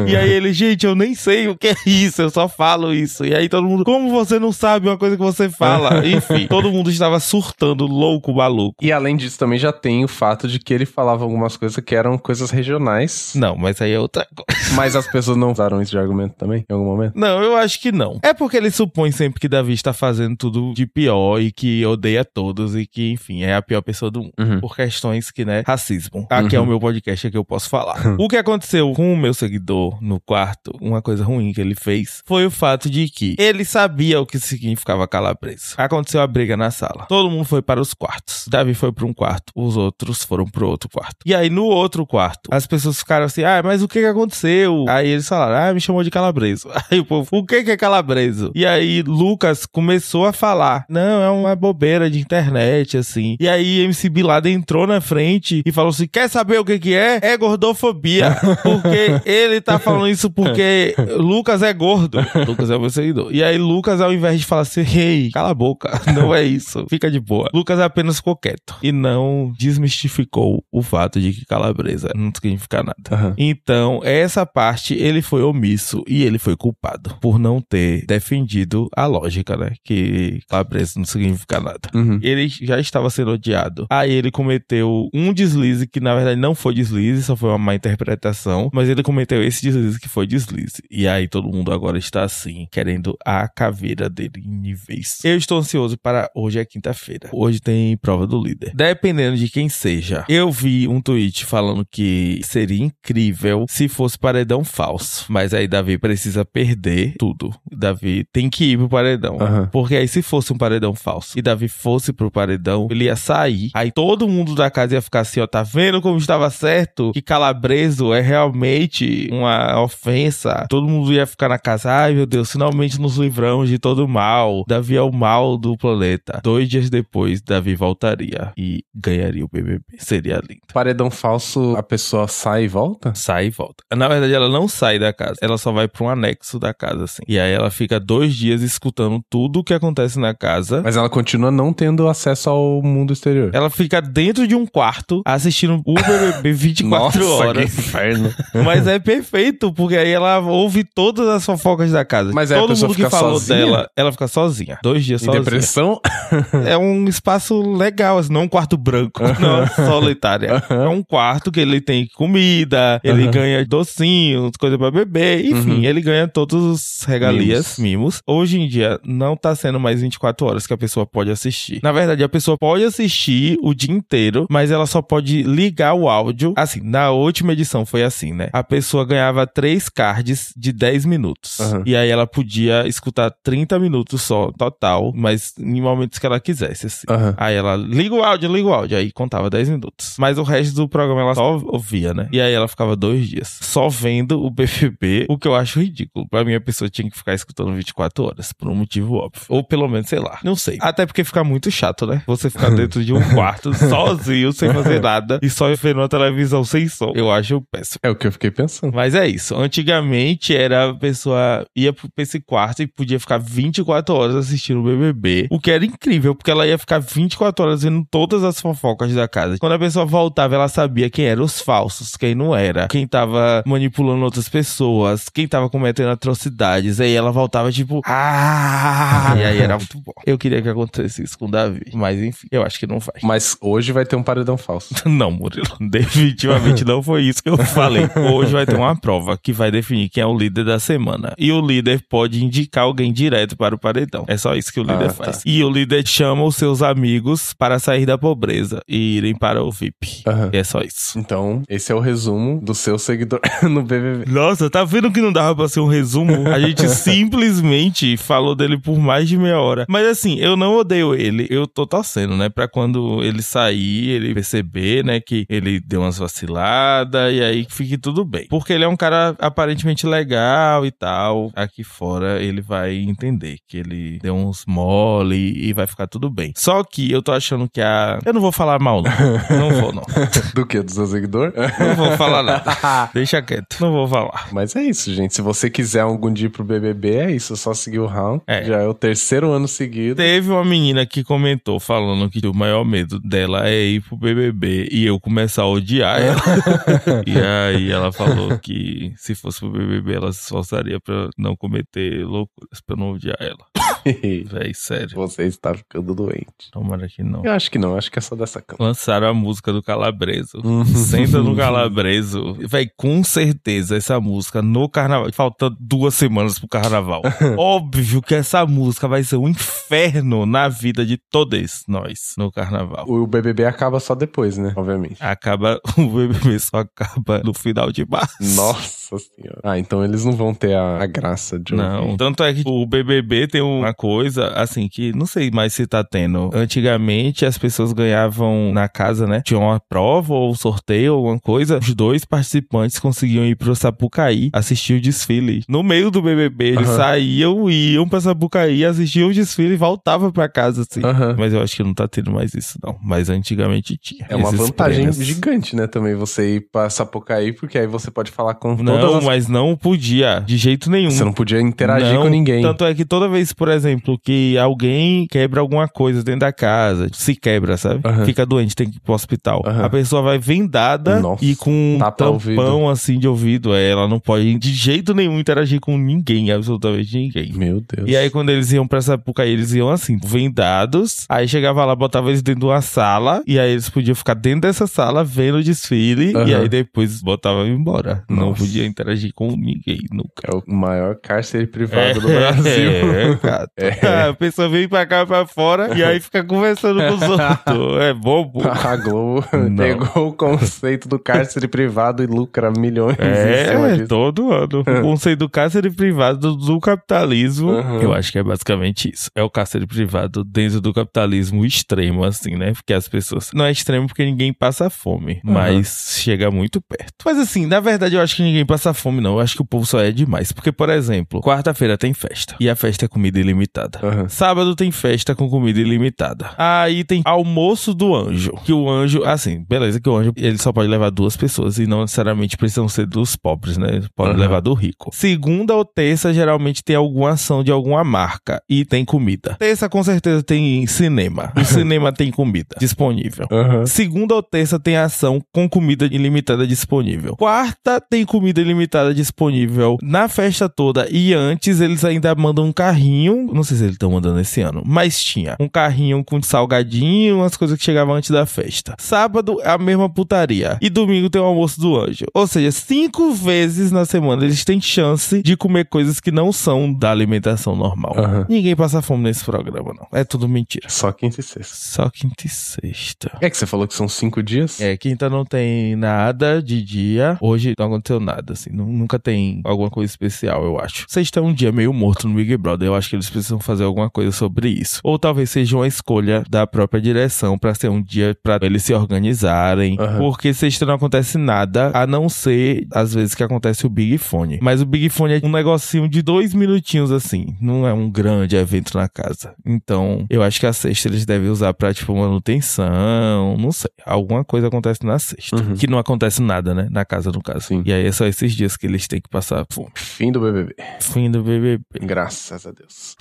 e aí ele, gente, eu nem sei o que é isso, eu só falo isso. E aí todo mundo, como você não sabe uma coisa que você fala? Enfim, todo mundo estava surtando, louco, maluco. E além disso, também já tem o fato de que ele falava algumas coisas que eram coisas regionais. Não, mas aí é outra (laughs) coisa. Mas as pessoas não usaram isso de argumento também, em algum momento? Não, eu acho que não. É porque ele supõe sempre que Davi está fazendo tudo de pior e que odeia todos e que, enfim, é a pior pessoa do mundo. Uhum. Por questões que, né, racismo. Aqui é o Uhum. meu podcast, aqui eu posso falar. (laughs) o que aconteceu com o meu seguidor no quarto, uma coisa ruim que ele fez, foi o fato de que ele sabia o que significava calabresa. Aconteceu a briga na sala. Todo mundo foi para os quartos. Davi foi para um quarto, os outros foram para outro quarto. E aí, no outro quarto, as pessoas ficaram assim, ah, mas o que aconteceu? Aí eles falaram, ah, me chamou de calabreso. (laughs) Aí o povo, o que que é calabreso? E aí, Lucas começou a falar, não, é uma bobeira de internet, assim. E aí, MC Bilada entrou na frente e falou assim, quer saber o que que é? É gordofobia. (laughs) Porque ele tá falando isso porque (laughs) Lucas é gordo. Lucas é o meu seguidor. E aí, Lucas, ao invés de falar assim, ei, cala a boca, não é isso, fica de boa. Lucas apenas ficou quieto e não desmistificou o fato de que calabresa não significa nada. Aham. Então, essa parte ele foi omisso e ele foi culpado por não ter defendido a lógica, né? Que calabresa não significa nada. Uhum. Ele já estava sendo odiado. Aí ele cometeu um deslize que na verdade não foi deslize, só foi uma má interpretação. Mas ele cometeu esse deslize que foi deslize. E aí todo mundo agora está assim, querendo a caveira dele em níveis. Eu estou ansioso para hoje é quinta-feira. Hoje tem prova do líder. Dependendo de quem seja. Eu vi um tweet falando que seria incrível se fosse paredão falso. Mas aí Davi precisa perder tudo. Davi tem que ir pro paredão. Aham. Porque aí, se fosse um paredão falso e Davi fosse pro paredão, ele ia sair. Aí todo mundo da casa ia ficar assim: ó, tá vendo como estava certo? Que calabreso é realmente uma ofensa. Todo mundo ia ficar na casa: ai meu Deus, finalmente nos livramos de todo o mal. Davi é o mal do planeta. Dois dias depois, Davi voltaria e ganharia o BBB. Seria lindo. Paredão falso, a pessoa sai e volta? Sai e volta. Na verdade, ela não sai sai da casa. Ela só vai pra um anexo da casa, assim. E aí ela fica dois dias escutando tudo o que acontece na casa. Mas ela continua não tendo acesso ao mundo exterior. Ela fica dentro de um quarto assistindo o BBB 24 Nossa, horas. que inferno. (laughs) Mas é perfeito, porque aí ela ouve todas as fofocas da casa. Mas Todo mundo que falou sozinha? dela, ela fica sozinha. Dois dias Em sozinha. depressão? (laughs) É um espaço legal, assim, não um quarto branco, (laughs) não solitária. É um quarto que ele tem comida, ele ganha docinhos, coisa pra beber, enfim, Uhum. ele ganha todos os regalias, mimos. Hoje em dia, não tá sendo mais 24 horas que a pessoa pode assistir. Na verdade, a pessoa pode assistir o dia inteiro, mas ela só pode ligar o áudio. Assim, na última edição foi assim, né? A pessoa ganhava três cards de 10 minutos. Aham. E aí ela podia escutar 30 minutos só, total, mas em momentos que ela quisesse, assim. Aham. Aí ela liga o áudio, liga o áudio. Aí contava 10 minutos. Mas o resto do programa ela só ouvia, né? E aí ela ficava dois dias só vendo o BBB, o que eu acho ridículo. Pra mim, a pessoa tinha que ficar escutando 24 horas, por um motivo óbvio. Ou pelo menos, sei lá. Não sei. Até porque fica muito chato, né? Você ficar (laughs) dentro de um quarto, sozinho, sem fazer (laughs) nada, e só vendo a televisão sem som. Eu acho péssimo. É o que eu fiquei pensando. Mas é isso. Antigamente era a pessoa ia pra esse quarto e podia ficar 24 horas assistindo o BBB, o que era incrível, porque ela ia ficar 24 horas vendo todas as fofocas da casa. Quando a pessoa voltava, ela sabia quem eram os falsos, quem não era, quem tava manipulando outras pessoas, quem tava cometendo atrocidades. Aí ela voltava tipo, ah! E aí era muito bom. Eu queria que acontecesse isso com o Davi, mas enfim, eu acho que não vai. Mas hoje vai ter um paredão falso. (laughs) Não, Murilo. (laughs) Definitivamente não foi isso que eu falei. Hoje vai ter uma prova que vai definir quem é o líder da semana. E o líder pode indicar alguém direto para o paredão. É só isso que o líder Ah, faz. tá. E o líder chama os seus amigos para sair da pobreza e irem para o VIP. E é só isso. Então, esse é o resumo do seu seguidor (laughs) no BBB. Nossa, tá vendo que não dava pra ser um resumo? A gente (laughs) simplesmente falou dele por mais de meia hora. Mas assim, eu não odeio ele. Eu tô torcendo, né? Pra quando ele sair, ele perceber, né? Que ele deu umas vaciladas e aí fique tudo bem. Porque ele é um cara aparentemente legal e tal. Aqui fora ele vai entender que ele deu uns mole e vai ficar tudo bem. Só que eu tô achando que a. Eu não vou falar mal, não. Não vou, não. (laughs) Do que? Do seu seguidor? Não vou falar nada. (laughs) Deixa quieto. Não vou falar. Mas é isso, gente. Se você quiser algum dia ir pro BBB, é isso. É só seguir o round. É. Já é o terceiro ano seguido. Teve uma menina que comentou falando que o maior medo dela é ir pro BBB e eu começar a odiar ela. (laughs) e aí ela falou que se fosse pro BBB ela se esforçaria pra não cometer loucuras, pra não odiar ela. Véi, sério. você está ficando doente. Tomara que não. Eu acho que não. Acho que é só dessa cama. Lançaram a música do Calabreso. (laughs) Senta no Calabreso. Véi, com certeza essa música no carnaval. Faltando duas semanas pro carnaval. (laughs) Óbvio que essa música vai ser um inferno na vida de todos nós no carnaval. O BBB acaba só depois, né? Obviamente. Acaba, (laughs) o BBB só acaba no final de março. Nossa senhora. Ah, então eles não vão ter a, a graça de Não, tanto é que o BBB tem uma coisa, assim, que não sei mais se tá tendo. Antigamente as pessoas ganhavam na casa, né? Tinha uma prova ou um sorteio, alguma coisa. Os dois participantes conseguiam ir pro Sapucaí assistir o desfile. No meio do BBB, eles Aham. saíam e iam pra Sapucaí, assistiam o desfile e voltavam pra casa, assim. Aham. Mas eu acho que não tá tendo mais isso, não. Mas antigamente tinha. É uma vantagem prêmios. gigante, né? Também você ir pra Sapucaí, porque aí você pode falar com todas Não, as... mas não podia, de jeito nenhum. Você não podia interagir Não, com ninguém. Tanto é que toda vez, por exemplo, que alguém quebra alguma coisa dentro da casa, se quebra, sabe? Aham. Fica doente, tem que ir pro hospital. Aham. A pessoa vai vendada Nossa, e com um tampão assim de ouvido. É, Ela não pode de jeito nenhum interagir com ninguém, absolutamente ninguém. Meu Deus. E aí, quando eles iam pra essa época, eles iam assim, vendados. Aí chegava lá, botava eles dentro de uma sala. E aí eles podiam ficar dentro dessa sala vendo o desfile. E Aham. aí depois botavam embora. Não Nossa. podia interagir com ninguém nunca. É o maior cárcere privado do Brasil. (laughs) É, cara. É. (laughs) A pessoa vem pra cá pra fora e aí fica conversando com os outros. (laughs) É bobo. (laughs) A Globo Não. pegou o conceito do cárcere privado e lucra milhões É, todo ano. O conceito do cárcere privado do capitalismo, Uhum. eu acho que é basicamente isso. É o cárcere privado dentro do capitalismo extremo, assim, né? Porque as pessoas. Não é extremo porque ninguém passa fome, Uhum. mas chega muito perto. Mas assim, na verdade, eu acho que ninguém passa fome, não. Eu acho que o povo só é demais. Porque, por exemplo, quarta-feira tem festa. E a festa é comida ilimitada. Aham. Sábado tem festa com comida ilimitada. Aí tem almoço do anjo. Que o anjo, assim, beleza, que o anjo ele só pode levar duas pessoas e não necessariamente precisam ser dos pobres, né? Pode Aham. levar do rico. Segunda ou terça geralmente tem alguma ação de alguma marca e tem comida. Terça com certeza tem cinema. O (laughs) cinema tem comida disponível. Aham. Segunda ou terça tem ação com comida ilimitada disponível. Quarta tem comida ilimitada disponível na festa toda. E antes eles ainda mandam um carrinho. Não sei se eles estão mandando esse ano, mas tinha um carrinho com salgadinho, umas coisas que chegavam antes da festa. Sábado é a mesma putaria. E domingo tem o almoço do anjo. Ou seja, cinco vezes na semana eles têm chance de comer coisas que não são da alimentação normal. Aham. Ninguém passa fome nesse programa, não. É tudo mentira. Só quinta e sexta. Só quinta e sexta. É que você falou que são cinco dias? É, quinta não tem nada de dia. Hoje não aconteceu nada, assim. nu- nunca tem alguma coisa especial, eu acho. Sexta é um dia meio morto no Big Brother. Eu acho que eles precisam fazer alguma coisa sobre isso. Ou talvez seja uma escolha da própria direção pra ser um dia pra eles se organizarem. Aham. Porque sexta não acontece nada, a não ser às vezes que acontece o Big Fone. Mas o Big Fone é um negocinho de dois minutinhos, assim. Não é um grande evento na casa. Então, eu acho que a sexta eles devem usar pra, tipo, manutenção. Não sei. Alguma coisa acontece na sexta. Uhum. Que não acontece nada, né? Na casa, no caso. Sim. E aí é só esses dias que eles têm que passar fome. Fim do BBB. Fim do BBB. Graças a Deus.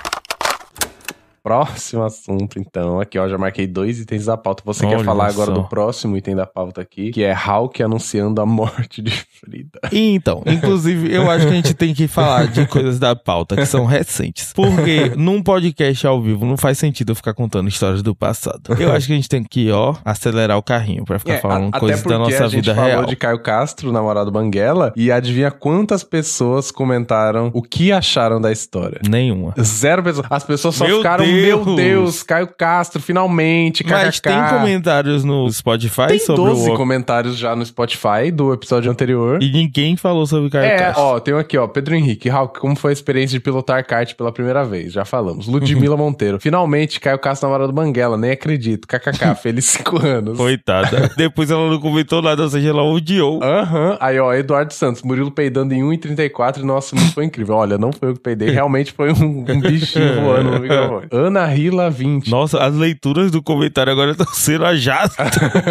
Próximo assunto, então. Aqui, ó, já marquei dois itens da pauta. Você quer Olha falar agora só. do próximo item da pauta aqui, que é Hulk anunciando a morte de Frida. E Então, inclusive, eu acho que a gente tem que falar de coisas da pauta que são recentes. Porque num podcast ao vivo não faz sentido eu ficar contando histórias do passado. Eu acho que a gente tem que, ó, acelerar o carrinho pra ficar É, falando a- coisas da nossa a gente vida falou real. de Caio Castro, namorado Banguela, e adivinha quantas pessoas comentaram o que acharam da história? Nenhuma. Zero pessoas. As pessoas só Meu ficaram, Deus! meu Deus, Caio Castro, finalmente, Mas kkk. tem comentários no Spotify Tem sobre 12 o. comentários já no Spotify do episódio anterior. E ninguém falou sobre Caio É, Castro. ó, tem aqui, ó, Pedro Henrique. Hulk, como foi a experiência de pilotar kart pela primeira vez? Já falamos. Ludmila (laughs) Monteiro. Finalmente, Caio Castro namorado do Banguela, nem acredito. KKK, (laughs) feliz cinco anos. Coitada. (laughs) Depois ela não comentou nada, ou seja, ela odiou. Aham. Aí, ó, Eduardo Santos, Murilo peidando em 1,34 e nossa, foi incrível. Olha, não foi eu que peidei, realmente foi um, um bichinho voando no microfone. Ana Rila 20. Nossa, as leituras do comentário agora estão (laughs) sendo a jato.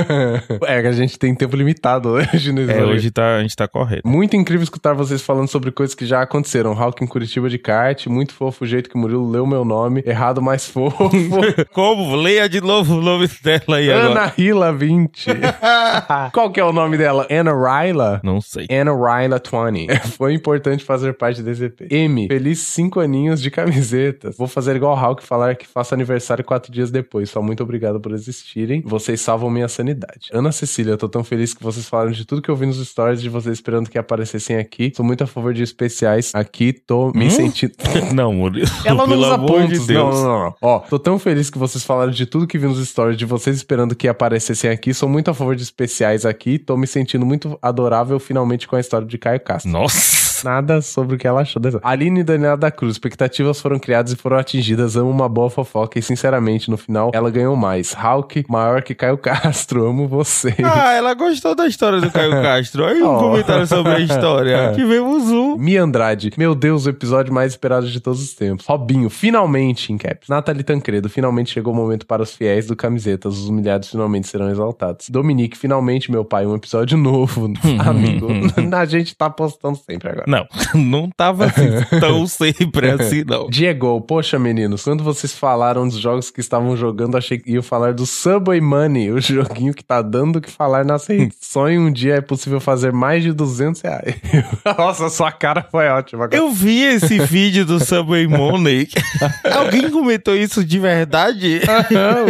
(laughs) é que a gente tem tempo limitado hoje nesse É, rolê. hoje tá, a gente tá correto. Muito incrível escutar vocês falando sobre coisas que já aconteceram. Hulk em Curitiba de kart, muito fofo o jeito que o Murilo leu meu nome, errado, mas fofo. (laughs) Como? Leia de novo o nome dela aí agora. Ana Rila 20. Qual que é o nome dela? Ana Ryla? Não sei. Ana Ryla 20. Foi importante fazer parte desse EP. M. Feliz cinco aninhos de camisetas. Vou fazer igual o Hulk e falar que faço aniversário quatro dias depois. Só muito obrigado por existirem. Vocês salvam minha sanidade. Ana Cecília, eu tô tão feliz que vocês falaram de tudo que eu vi nos stories de vocês esperando que aparecessem aqui. Sou muito a favor de especiais aqui. Tô me Hum? sentindo. (laughs) Não, Murilo. Ela não pelo usa amor pontos. de não, Deus. não, não, não. Ó, tô tão feliz que vocês falaram de tudo que vi nos stories de vocês esperando que aparecessem aqui. Sou muito a favor de especiais aqui. Tô me sentindo muito adorável finalmente com a história de Caio Castro. Nossa. Nada sobre o que ela achou dessa. Aline e Daniela da Cruz, expectativas foram criadas e foram atingidas. Amo uma boa fofoca e, sinceramente, no final, ela ganhou mais. Hulk, maior que Caio (laughs) Castro. Amo você. Ah, ela gostou da história do Caio (laughs) Castro. Aí um Oh. comentário sobre a história. (laughs) Tivemos um. Mia Andrade, meu Deus, o episódio mais esperado de todos os tempos. Robinho, finalmente, em caps. Nathalie Tancredo, finalmente chegou o momento para os fiéis do Camisetas. Os humilhados finalmente serão exaltados. Dominique, finalmente, meu pai, um episódio novo. Amigo, a gente tá postando sempre agora. Não, (laughs) não tava assim, (laughs) tão sempre assim, não. Diego, poxa meninos, quando vocês falaram dos jogos que estavam jogando, achei que iam falar do Subway Money, o (laughs) joguinho que tá dando o que falar nas redes. Só em um dia é possível fazer mais de 200 reais. Nossa, sua cara foi ótima. agora. Eu vi esse vídeo do Subway Money. Alguém comentou isso de verdade?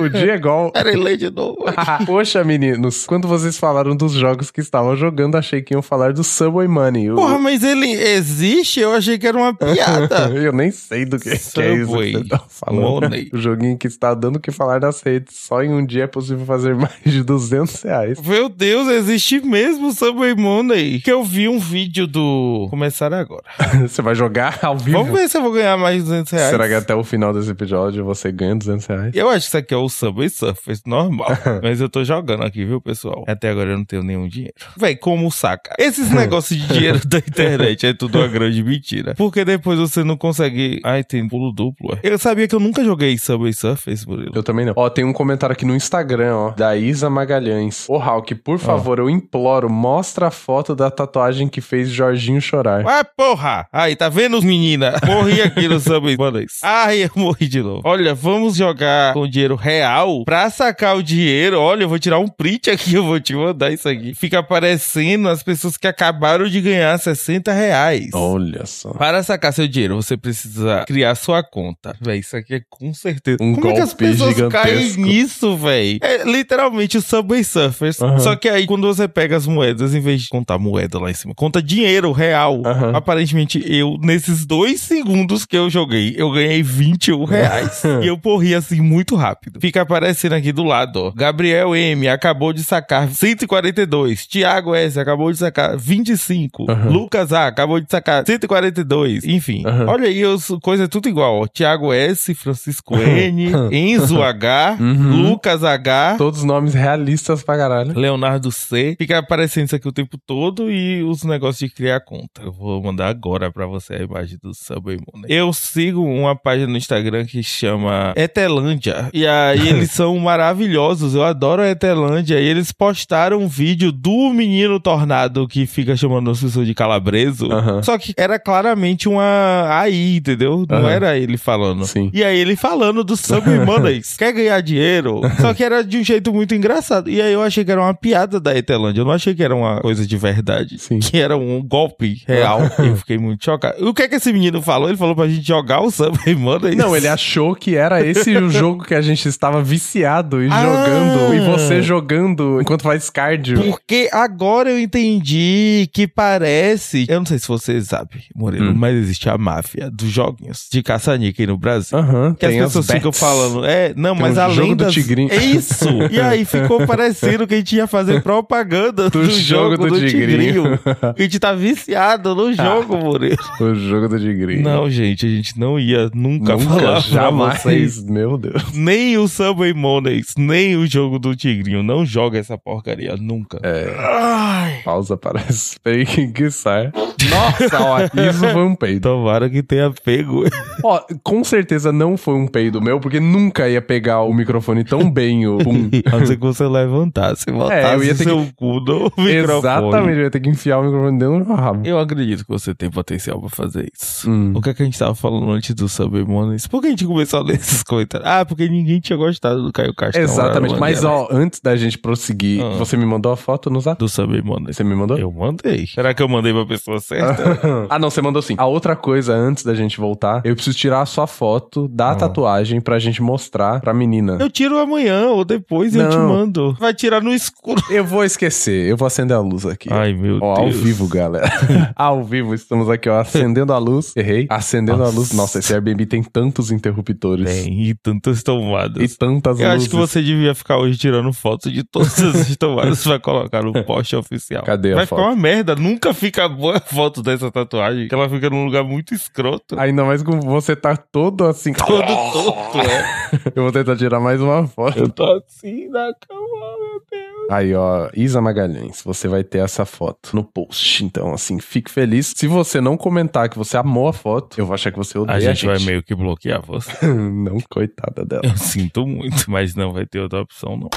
o Diego. Peraí, lê de novo. Poxa, meninos, quando vocês falaram dos jogos que estavam jogando, achei que iam falar do Subway Money. O- Porra, mas ele existe? Eu achei que era uma piada. (laughs) Eu nem sei do que, que é isso que você tá falando. Money. O joguinho que está dando o que falar nas redes. Só em um dia é possível fazer (laughs) mais de 200 reais. Meu Deus, existe mesmo o Subway Money. Que eu vi um vídeo do. Começar agora. (laughs) Você vai jogar ao vivo? Vamos ver se eu vou ganhar mais de 200 reais. Será que até o final desse episódio você ganha 200 reais? Eu acho que isso aqui é o Subway Surface normal. Mas eu tô jogando aqui, viu, pessoal? Até agora eu não tenho nenhum dinheiro. Véi, como saca? Esses negócios de dinheiro da internet Realmente é tudo uma (laughs) grande mentira. Porque depois você não consegue. Ai, tem pulo duplo. é. Eu sabia que eu nunca joguei Subway Surface, Murilo. Eu também não. Ó, tem um comentário aqui no Instagram, ó, da Isa Magalhães. Ô, Hulk, por favor, eu imploro, mostra a foto da tatuagem que fez Jorginho chorar. Ah, porra! Aí, tá vendo, menina? Morri aqui no Subway Mondays. (laughs) Ai, eu morri de novo. Olha, vamos jogar com dinheiro real pra sacar o dinheiro. Olha, eu vou tirar um print aqui, eu vou te mandar isso aqui. Fica aparecendo as pessoas que acabaram de ganhar 60 reais. Olha só. Para sacar seu dinheiro, você precisa criar sua conta. Véi, isso aqui é com certeza. Um Como é que as golpe pessoas caem gigantesco. nisso, véi? É literalmente o Subway Surfers. Aham. Só que aí, quando você pega as moedas, em vez de contar moeda lá em cima, conta dinheiro real. Aham. Aparentemente, eu, nesses dois segundos que eu joguei, eu ganhei 21 reais. (laughs) e eu morri assim muito rápido. Fica aparecendo aqui do lado, ó. Gabriel M acabou de sacar 142. Tiago S acabou de sacar 25. Aham. Lucas A acabou de sacar 142. Enfim, Aham. olha aí, as coisas é tudo igual, ó. Tiago S, Francisco N, Enzo H, Uhum. Lucas H. Todos nomes realistas pra caralho. Leonardo C. Fica aparecendo isso aqui o tempo todo e os negócios de criar conta. Eu vou mandar agora pra você a imagem do Subway Money. Eu sigo uma página no Instagram que chama Etelândia. E aí (laughs) eles são maravilhosos. Eu adoro a Etelândia. E eles postaram um vídeo do menino tornado que fica chamando as pessoas de calabreso. Aham. Só que era claramente uma AI, entendeu? Não Aham. era ele falando. Sim. E aí ele falando do Subway (laughs) Mondays. Quer ganhar dinheiro? Só que era de um jeito muito engraçado. E aí eu achei que era uma piada da Etelândia. Eu não achei que era uma coisa de verdade. Sim. Que era um golpe real. (laughs) eu fiquei muito chocado. O que é que esse menino falou? Ele falou pra gente jogar o Subway Mondays. Não, ele achou que era esse o jogo que a gente estava viciado e Ah. jogando. E você jogando enquanto faz cardio. Porque agora eu entendi que parece. Eu não sei se você sabe, Murilo, Hum. mas existe a máfia dos joguinhos de caça-níquel no Brasil. Aham. Que tem as pessoas ficam falando, é, não, Tem mas um além jogo do das... tigrinho. É isso! (laughs) E aí ficou parecendo que a gente ia fazer (laughs) propaganda do, jogo, do, tigrinho. (laughs) A gente tá viciado no jogo, Murilo. O jogo do tigrinho. Não, gente, a gente não ia nunca, Nunca, falar jamais. vocês. Meu Deus. Nem o Subway Mondays, nem o jogo do tigrinho. Não joga essa porcaria, nunca. É. Ai. Pausa para espreguiçar. Nossa, ó, isso foi um peido. Tomara que tenha pego. Ó, com certeza não foi um peido meu, porque nunca ia pegar o microfone tão bem, o (laughs) pum. A não ser que você levantasse, botasse É, eu ia ter seu cu no microfone. Exatamente, eu ia ter que enfiar o microfone dentro do rabo. Eu acredito que você tem potencial pra fazer isso. Hum. O que é que a gente tava falando antes do Subway Mondays? Por que a gente começou a ler esses comentários? Ah, porque ninguém tinha gostado do Caio Castro. Exatamente, mas ó, antes da gente prosseguir, Ah. você me mandou a foto no zap? Do Subway Mondays. Você me mandou? Eu mandei. Será que eu mandei pra pessoa certa? (laughs) ah, não, você mandou sim. A outra coisa, antes da gente voltar, eu preciso tirar a sua foto da Ah. tatuagem pra gente mostrar pra menina. eu tiro amanhã ou depois eu te Não. mando. Vai tirar no escuro. Eu vou esquecer, eu vou acender a luz aqui. Ai, meu Ó, ao Deus. vivo, galera. (laughs) ao vivo, estamos aqui, ó, acendendo a luz. Errei. Acendendo a Nossa. luz. Nossa, esse Airbnb tem tantos interruptores. Tem, e tantas E tomadas. tantas Eu luzes. acho que você devia ficar hoje tirando foto de todas as (laughs) tomadas pra colocar no post oficial. Cadê a Vai foto? ficar uma merda. Nunca fica boa a foto dessa tatuagem. Que ela fica num lugar muito escroto. Ainda mais com você tá todo assim. Todo torto, é. Eu vou tentar tirar mais uma foto. Eu tô assim na cama, meu Deus. Aí, ó, Isa Magalhães, você vai ter essa foto no post. Então, assim, fique feliz. Se você não comentar que você amou a foto, eu vou achar que você odeia A gente vai meio que bloquear você. (laughs) não, coitada dela. Eu sinto muito, mas não vai ter outra opção, não.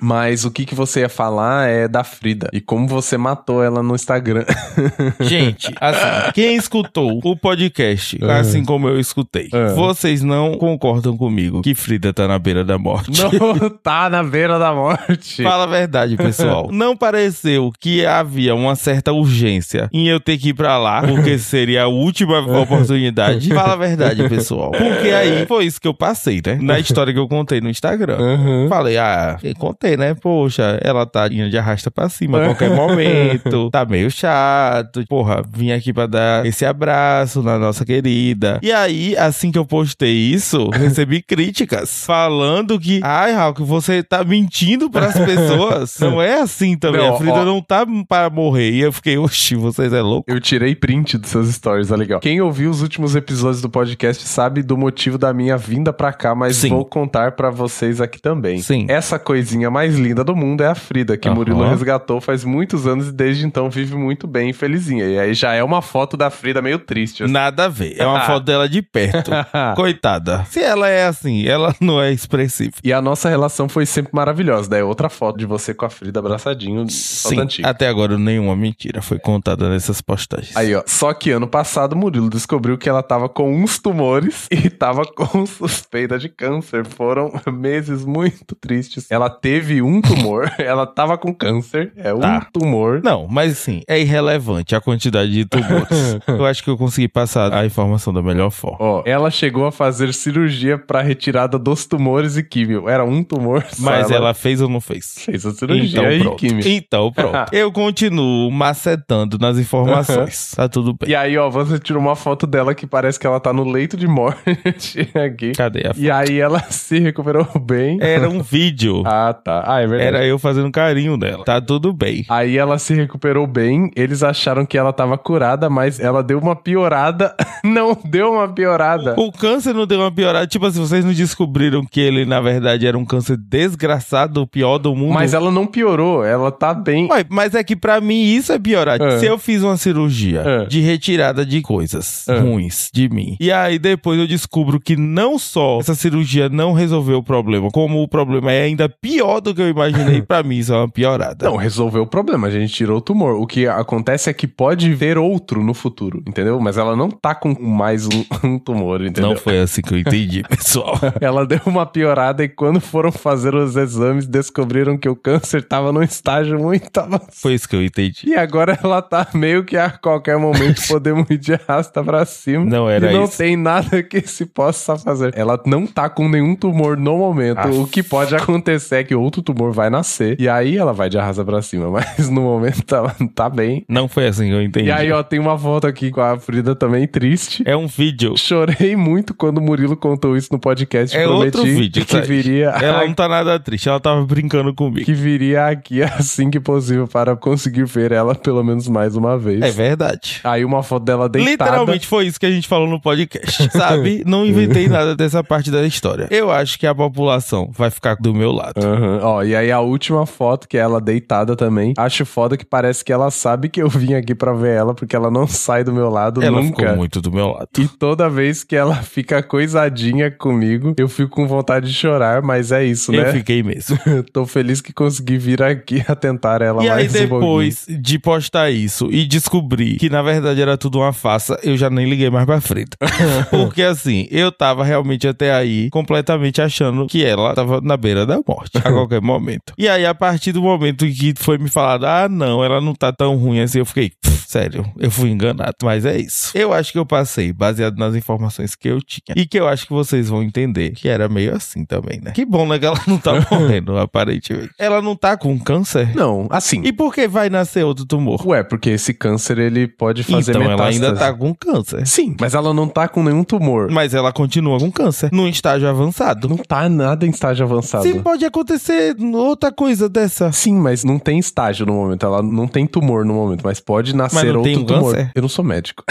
Mas o que, que você ia falar é da Frida. E como você matou ela no Instagram. (laughs) Gente, assim, quem escutou o podcast, Uhum. assim como eu escutei, Uhum. vocês não concordam comigo que Frida tá na beira da morte. não (laughs) tá na beira da morte. Fala a verdade, pessoal. (laughs) Não pareceu que havia uma certa urgência em eu ter que ir pra lá, porque seria a última oportunidade. Fala a verdade, pessoal. Porque aí foi isso que eu passei, né? Na história que eu contei no Instagram. Uhum. Falei, ah, eu né? Poxa, ela tá indo de arrasta pra cima a qualquer (laughs) momento. Tá meio chato. Porra, vim aqui pra dar esse abraço na nossa querida. E aí, assim que eu postei isso, (laughs) recebi críticas falando que, ai, Raul, que você tá mentindo pras pessoas. (laughs) Não é assim também. Não, a Frida ó. não tá para morrer. E eu fiquei, oxi, vocês é louco. Eu tirei print dos seus stories, tá legal. Quem ouviu os últimos episódios do podcast sabe do motivo da minha vinda pra cá, mas Sim. vou contar pra vocês aqui também. Sim. Essa coisinha mais linda do mundo é a Frida, que Aham. Murilo resgatou faz muitos anos e desde então vive muito bem e felizinha. E aí já é uma foto da Frida meio triste. assim. Nada a ver. É uma (laughs) foto dela de perto. (laughs) Coitada. Se ela é assim, ela (laughs) não é expressiva. E a nossa relação foi sempre maravilhosa. Daí outra foto de você com a Frida abraçadinho, Sim, até agora nenhuma mentira foi contada nessas postagens. Aí, ó. Só que ano passado, Murilo descobriu que ela tava com uns tumores e tava com suspeita de câncer. Foram meses muito tristes. Ela teve um tumor, (laughs) ela tava com câncer, é um Tá. tumor. Não, mas sim, é irrelevante a quantidade de tumores. (laughs) eu acho que eu consegui passar a informação da melhor forma. Ó, ela chegou a fazer cirurgia pra retirada dos tumores e químio. Era um tumor. Mas ela fez ou não fez? fez a cirurgia Então e químio. Então pronto. (laughs) Eu continuo macetando nas informações. Tá tudo bem. E aí, ó, você tirou uma foto dela que parece que ela tá no leito de morte aqui. Cadê a E aí ela se recuperou bem. Era um vídeo. Ah, tá. Ah, é verdade. Era eu fazendo carinho dela. Tá tudo bem. Aí ela se recuperou bem, eles acharam que ela tava curada, mas ela deu uma piorada. (laughs) não deu uma piorada. O câncer não deu uma piorada. Tipo assim, vocês não descobriram que ele, na verdade, era um câncer desgraçado, o pior do mundo. Mas ela não piorou, ela tá bem. Ué, mas é que pra mim isso é piorar. É. Se eu fiz uma cirurgia É. de retirada de coisas É. ruins de mim, e aí depois eu descubro que não só essa cirurgia não resolveu o problema, como o problema é ainda pior do que eu imaginei, pra mim isso é uma piorada. Não, resolveu o problema, a gente tirou o tumor. O que acontece é que pode ter outro no futuro, entendeu? Mas ela não tá com mais um, (laughs) um tumor, entendeu? Não foi assim que eu entendi, (laughs) pessoal. (laughs) Ela deu uma piorada e quando foram fazer os exames, descobriram que o câncer tava num estágio muito avançado. Foi isso que eu entendi. E agora ela tá meio que a qualquer momento podemos ir de arrasta pra cima. Não era E não isso. tem nada que se possa fazer. Ela não tá com nenhum tumor no momento. Aff. O que pode acontecer é que outro tumor vai nascer. E aí ela vai de arrasta pra cima. (laughs) Mas no momento ela tá bem. Não foi assim eu entendi. E aí, ó, tem uma foto aqui com a Frida também triste. É um vídeo. Chorei muito quando o Murilo contou isso no podcast. É Prometi outro vídeo. que sabe? viria Ela não tá nada triste, ela tava brincando comigo. que viria aqui (laughs) assim que possível para conseguir ver ela pelo menos mais uma vez. É verdade. Aí uma foto dela deitada. Literalmente foi isso que a gente falou no podcast, (laughs) sabe? Não inventei nada dessa parte da história. Eu acho que a população vai ficar do meu lado. Aham. Ó, e aí a última foto, que é ela deitada também. Acho foda que parece que ela sabe que eu vim aqui pra ver ela, porque ela não sai do meu lado Ela nunca. ficou muito do meu lado. E toda vez que ela fica coisadinha comigo, eu fico com vontade de chorar, mas é isso, Eu né? fiquei mesmo. (laughs) Tô feliz que consegui vir aqui (laughs) atentar ela E aí, mais um pouquinho. depois de postar isso e descobrir que na verdade era tudo uma farsa, eu já nem liguei mais pra Frida. (laughs) Porque assim, eu tava realmente até aí completamente achando que ela tava na beira da morte a qualquer momento. E aí, a partir do momento que foi me falado, ah, não, ela não tá tão ruim assim, eu fiquei, "Pff, sério, eu fui enganado. Mas é isso. Eu acho que eu passei baseado nas informações que eu tinha. E que eu acho que vocês vão entender que era meio assim também, né? Que bom, né? Que ela não tá (laughs) morrendo, aparentemente. Ela não tá com câncer? Não, assim. E por que vai nascer outro tumor? Ué, porque esse câncer ele pode fazer então ela metástase. ainda tá com câncer. Sim, mas ela não tá com nenhum tumor. Mas ela continua com câncer, num estágio avançado. Não tá nada em estágio avançado. Sim, pode acontecer outra coisa dessa. Sim, mas não tem estágio no momento. Ela não tem tumor no momento, mas pode nascer não outro tem um tumor. câncer? Eu não sou médico.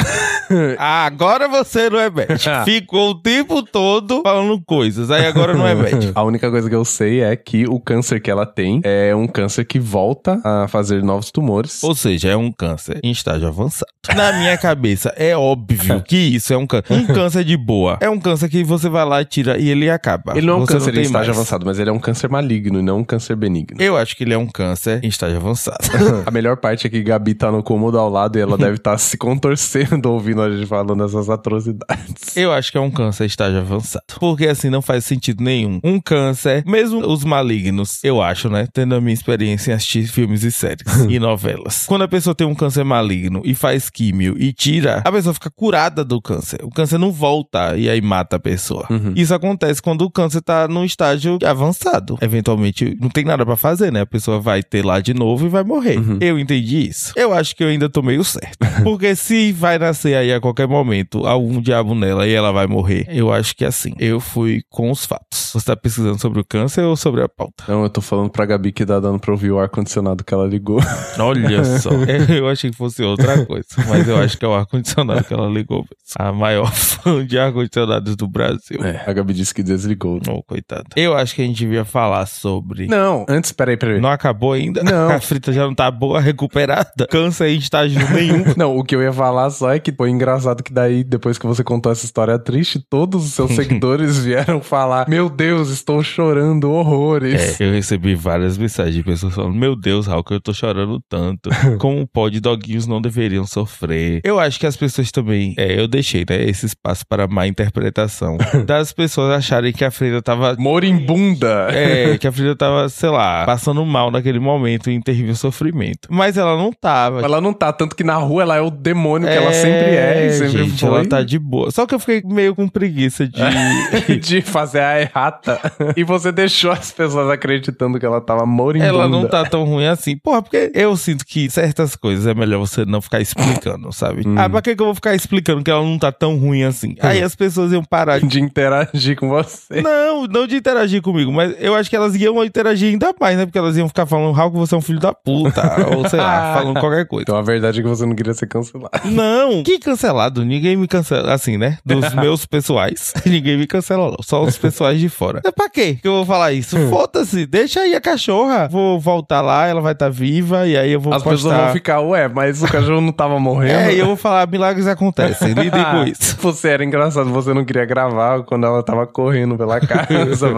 Ah, (laughs) agora você não é médico. (laughs) Ficou o tempo todo falando coisas, aí agora não é médico. (laughs) A única coisa que eu sei é que o câncer que ela tem é um câncer que volta a fazer novos tumores. Ou seja, é um câncer em estágio avançado. Na minha cabeça, é óbvio que isso é um câncer. Um câncer de boa. É um câncer que você vai lá e tira e ele acaba. Ele não é um Você câncer em estágio mais. avançado, mas ele é um câncer maligno e não um câncer benigno. Eu acho que ele é um câncer em estágio avançado. (laughs) A melhor parte é que Gabi tá no cômodo ao lado e ela deve estar se contorcendo ouvindo a gente falando essas atrocidades. Eu acho que é um câncer estágio avançado. Porque assim não faz sentido nenhum. Um câncer, mesmo os malignos, eu acho, né? Tendo a minha experiência em assistir filmes e séries (laughs) e novelas. Quando a pessoa tem um câncer maligno e faz químio e tira, a pessoa fica curada do câncer. O câncer não volta e aí mata a pessoa. Uhum. Isso acontece quando o câncer tá num estágio avançado. Eventualmente, não tem nada pra fazer, né? A pessoa vai ter lá de novo e vai morrer. Uhum. Eu entendi isso. Eu acho que eu ainda tô meio certo. (laughs) Porque se vai nascer aí a qualquer momento algum diabo nela e ela vai morrer, eu acho que é assim. Eu fui com os fatos. Você tá pesquisando sobre o câncer ou sobre a pauta? Não, eu tô falando pra Gabi que dá dando pra ouvir o ar-condicionado que ela ligou. (laughs) Olha só. (laughs) Eu achei que fosse outra coisa. Mas eu acho que é o ar-condicionado que ela ligou. mesmo. A maior fã de ar-condicionados do Brasil. É, a Gabi disse que desligou. Oh, coitado. Eu acho que a gente devia falar sobre sobre. Não, antes, peraí, peraí. Não acabou ainda? Não. (laughs) A frita já não tá boa, recuperada. Câncer em estágio nenhum. (laughs) Não, o que eu ia falar só é que foi engraçado que daí, depois que você contou essa história triste, todos os seus (laughs) seguidores vieram falar: Meu Deus, estou chorando horrores. É, eu recebi várias mensagens de pessoas falando: Meu Deus, Raul, que eu tô chorando tanto. Como pode, doguinhos não deveriam sofrer. Eu acho que as pessoas também. É, eu deixei, né, esse espaço para má interpretação. das pessoas acharem que a Frida tava. Morimbunda. É, que a Frida tava, sei lá, passando mal naquele momento em terrível sofrimento. Mas ela não tava. Ela não tá, tanto que na rua ela é o demônio que ela sempre é e sempre gente, foi. ela tá de boa. Só que eu fiquei meio com preguiça de. (laughs) de fazer a errata. e você deixou as pessoas acreditando que ela tava moribunda. Ela não tá tão ruim assim. Porra, porque eu sinto que certas coisas é melhor você não ficar explicando, (laughs) sabe? Hum. Ah, pra que, que eu vou ficar explicando que ela não tá tão ruim assim? Aí as pessoas iam parar. De interagir com você. Não, não de interagir comigo, mas eu acho que elas iam interagir ainda mais, né? Porque elas iam ficar falando, Raul, que você é um filho da puta. (laughs) ou sei lá, falando qualquer coisa. Então a verdade é que você não queria ser cancelado. Não, que cancelado? Ninguém me cancela. Assim, né? Dos (laughs) meus pessoais. (laughs) Ninguém me cancela, não. Só os pessoais de fora. É pra quê que eu vou falar isso? Hum. Foda-se. Deixa aí a cachorra. Vou voltar lá, ela vai estar tá viva. E aí eu vou As postar... pessoas vão ficar, ué, mas o cachorro não tava morrendo. É, e eu vou falar, milagres acontecem. Lidem com isso. Você era engraçado, você não queria gravar quando ela tava correndo pela casa.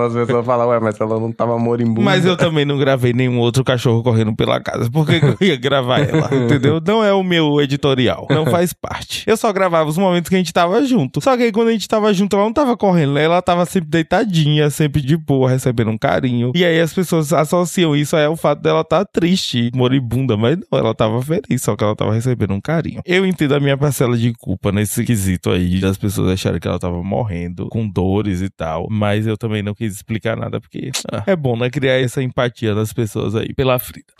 As pessoas falam, ué, mas ela não tava moribunda. Mas eu também não gravei nenhum outro cachorro correndo pela casa. Por que, que eu ia gravar ela? (laughs) Entendeu? Não é o meu editorial. Não (laughs) faz parte. Eu só gravava os momentos que a gente tava junto. Só que aí quando a gente tava junto, ela não tava correndo, né? Ela tava sempre deitadinha, sempre de boa, recebendo um carinho. E aí as pessoas associam isso aí ao fato dela tá triste, moribunda. Mas não, ela tava feliz, só que ela tava recebendo um carinho. Eu entendo a minha parcela de culpa nesse quesito aí, das pessoas acharem que ela tava morrendo, com dores e tal. Mas eu também não quis explicar nada, porque ah, é bom, né? Criar essa empatia das pessoas aí pela Frida.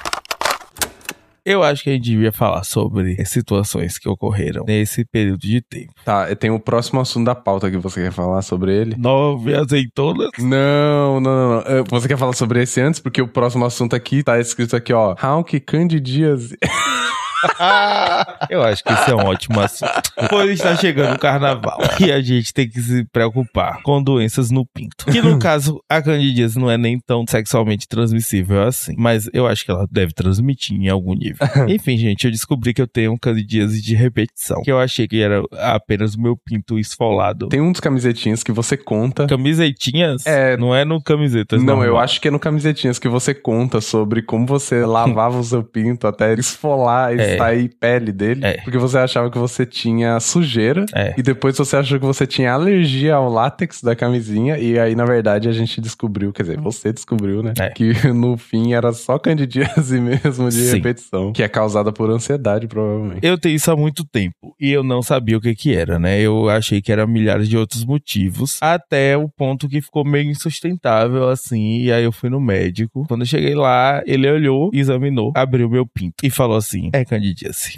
Eu acho que a gente devia falar sobre situações que ocorreram nesse período de tempo. Tá, tem o próximo assunto da pauta que você quer falar sobre ele. Nove azeitonas. Não, não, não, não. Você quer falar sobre esse antes? Porque o próximo assunto aqui tá escrito aqui, ó. Hawk Candidias. (laughs) (laughs) Eu acho que esse é um ótimo assunto. Pois está chegando o carnaval e a gente tem que se preocupar com doenças no pinto. Que no caso, a candidíase não é nem tão sexualmente transmissível assim, mas eu acho que ela deve transmitir em algum nível. (laughs) Enfim, gente, eu descobri que eu tenho candidíase de repetição, que eu achei que era apenas o meu pinto esfolado. Tem um dos camisetinhas que você conta. Camisetinhas? É. Não é no camisetas, Não, eu acho que é no camisetinhas que você conta sobre como você lavava o seu pinto até esfolar e É. sair pele dele. É. Porque você achava que você tinha sujeira. É. E depois você achou que você tinha alergia ao látex da camisinha. E aí, na verdade, a gente descobriu, quer dizer, você descobriu, né? É. Que (laughs) no fim era só candidíase (laughs) mesmo de Sim. repetição. Que é causada por ansiedade, provavelmente. Eu tenho isso há muito tempo e eu não sabia o que que era, né? Eu achei que era milhares de outros motivos, até o ponto que ficou meio insustentável assim, e aí eu fui no médico. Quando eu cheguei lá, ele olhou, examinou, abriu meu pinto e falou assim: "É candidíase,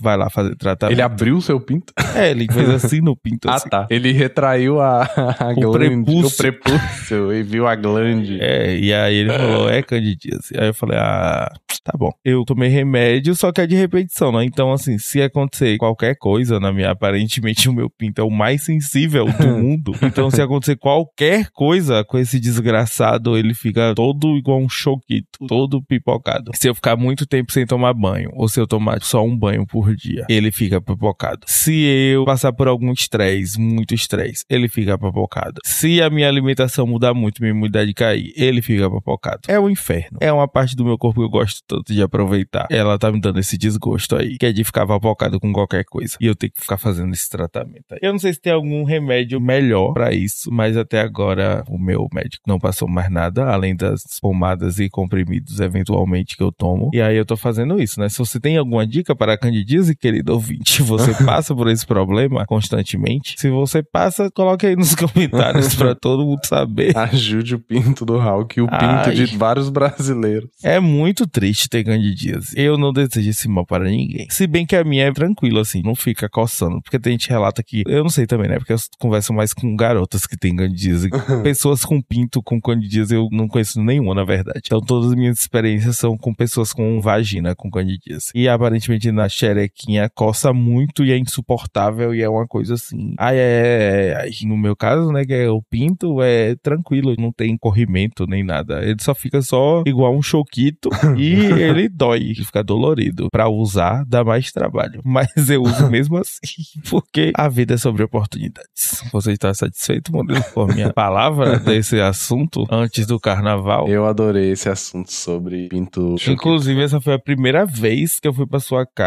vai lá fazer tratamento". Ele abriu o seu pinto? É, ele fez assim no pinto (laughs) Ah, assim. tá. Ele retraiu a, a O glande, prepúcio. o prepúcio e viu a glande. É, e aí ele falou, é candidíase. Aí eu falei, ah, tá bom. Eu tomei remédio, só que é de repetição, né? Então, assim, se acontecer qualquer coisa na minha, aparentemente (laughs) o meu pinto é o mais sensível do (laughs) mundo. Então, se acontecer qualquer coisa com esse desgraçado, ele fica todo igual um choquito, todo pipocado. Se eu ficar muito tempo sem tomar banho, ou se eu tomar só um banho por dia, ele fica pipocado. Se eu passar por algum estresse, muito estresse, ele fica papocado. Se a minha alimentação mudar muito, minha imunidade cair, ele fica papocado. É o inferno. É uma parte do meu corpo que eu gosto tanto de aproveitar. Ela tá me dando esse desgosto aí, que é de ficar papocado com qualquer coisa. E eu tenho que ficar fazendo esse tratamento aí. Eu não sei se tem algum remédio melhor pra isso, mas até agora o meu médico não passou mais nada, além das pomadas e comprimidos eventualmente que eu tomo. E aí eu tô fazendo isso, né? Se você tem alguma dica para a candidíase, querido ouvinte, você (laughs) passa por esse problema constantemente. Se você passa, coloque aí nos (laughs) comentários pra (laughs) todo mundo saber. Ajude o pinto do Hulk e o pinto Ai. de vários brasileiros. É muito triste ter candidíase. Eu não desejo esse mal para ninguém. Se bem que a minha é tranquila, assim, não fica coçando. Porque tem gente relata que. Eu não sei também, né? Porque eu converso mais com garotas que têm candidíase. pessoas com pinto com candidíase eu não conheço nenhuma, na verdade. Então todas as minhas experiências são com pessoas com vagina com candidíase. E aparentemente na xerequinha coça muito e é insuportável e é uma coisa assim. Ai, é, é, é. No meu caso, né, que é o pinto, é tranquilo, não tem corrimento nem nada. Ele só fica só igual um choquito (laughs) e ele dói, fica dolorido. Pra usar, dá mais trabalho. (laughs) Mas eu uso mesmo assim, (laughs) porque a vida é sobre oportunidades. Você está satisfeito, Murilo, com a minha palavra desse assunto antes do carnaval? Eu adorei esse assunto sobre pinto. Inclusive, essa foi a primeira vez que eu fui pra sua casa.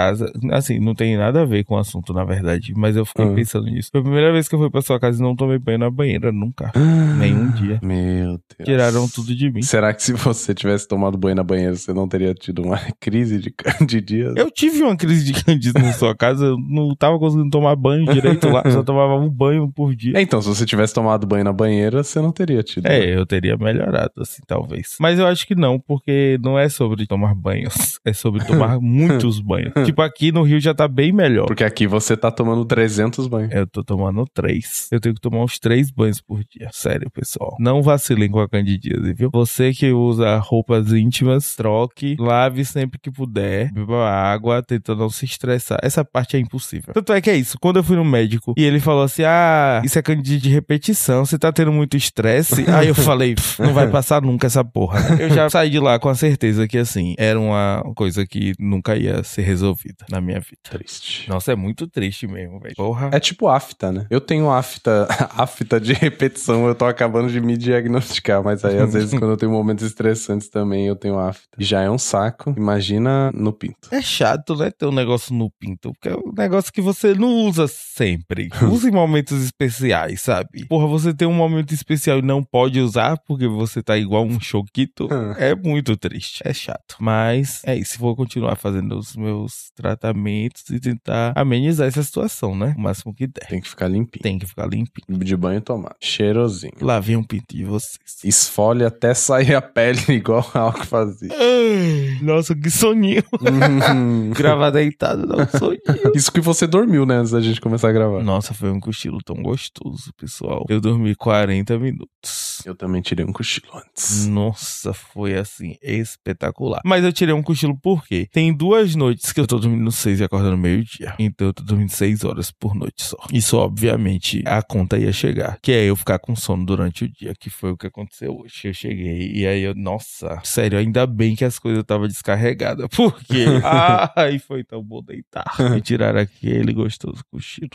Assim, não tem nada a ver com o assunto, na verdade, mas eu fiquei Uhum. pensando nisso. Foi a primeira vez que eu fui pra sua casa e não tomei banho na banheira, nunca. Nenhum dia. Meu Deus. Tiraram tudo de mim. Será que se você tivesse tomado banho na banheira, você não teria tido uma (laughs) crise de candidíase? Eu tive uma crise de candidíase na sua casa, eu não tava conseguindo tomar banho direito lá, só tomava um banho por dia. É, Então, se você tivesse tomado banho na banheira, você não teria tido. É, eu teria melhorado, assim, talvez. Mas eu acho que não, porque não é sobre tomar banhos, (laughs) é sobre tomar (laughs) muitos banhos. (laughs) Tipo, aqui no Rio já tá bem melhor. Porque aqui você tá tomando 300 banhos. Eu tô tomando três. Eu tenho que tomar uns três banhos por dia. Sério, pessoal. Não vacilem com a candidíase, viu? Você que usa roupas íntimas, troque, lave sempre que puder, beba água, tentando não se estressar. Essa parte é impossível. Tanto é que é isso. Quando eu fui no médico e ele falou assim: Ah, isso é candidíase de repetição, você tá tendo muito estresse. (laughs) Aí eu falei: "Pff, Não vai passar nunca essa porra. né?" Eu já (laughs) saí de lá com a certeza que, assim, era uma coisa que nunca ia ser resolvida na minha vida. Triste. Nossa, é muito triste mesmo, velho. Porra. É tipo afta, né? Eu tenho afta, (laughs) afta de repetição, eu tô acabando de me diagnosticar, mas aí às vezes (laughs) quando eu tenho momentos estressantes também eu tenho afta. Já é um saco, imagina no pinto. É chato, né, ter um negócio no pinto, porque é um negócio que você não usa sempre. (laughs) Usa em momentos especiais, sabe? Porra, você tem um momento especial e não pode usar porque você tá igual um choquito. É muito triste, é chato. Mas é isso, vou continuar fazendo os meus tratamentos e tentar amenizar essa situação, né? O máximo que der. Tem que ficar limpinho. Tem que ficar limpinho. De banho tomar. Cheirosinho. Lá vem um pinto de vocês. Esfole até sair a pele (laughs) igual a que fazia. Ai, Nossa, que soninho. Uhum. (laughs) Gravar deitado dá um soninho. Isso que você dormiu, né? Antes da gente começar a gravar. Nossa, foi um cochilo tão gostoso, pessoal. Eu dormi 40 minutos. Eu também tirei um cochilo antes. Nossa, foi assim, espetacular. Mas eu tirei um cochilo por quê? Tem duas noites que eu tô dormindo seis e acordando meio-dia. Então eu tô dormindo seis horas por noite só. Isso, obviamente, a conta ia chegar. Que é eu ficar com sono durante o dia, que foi o que aconteceu hoje. Eu cheguei e aí eu, nossa, sério, ainda bem que as coisas estavam descarregadas. (laughs) Porque, (laughs) ai, foi tão bom deitar. E tirar aquele gostoso cochilo.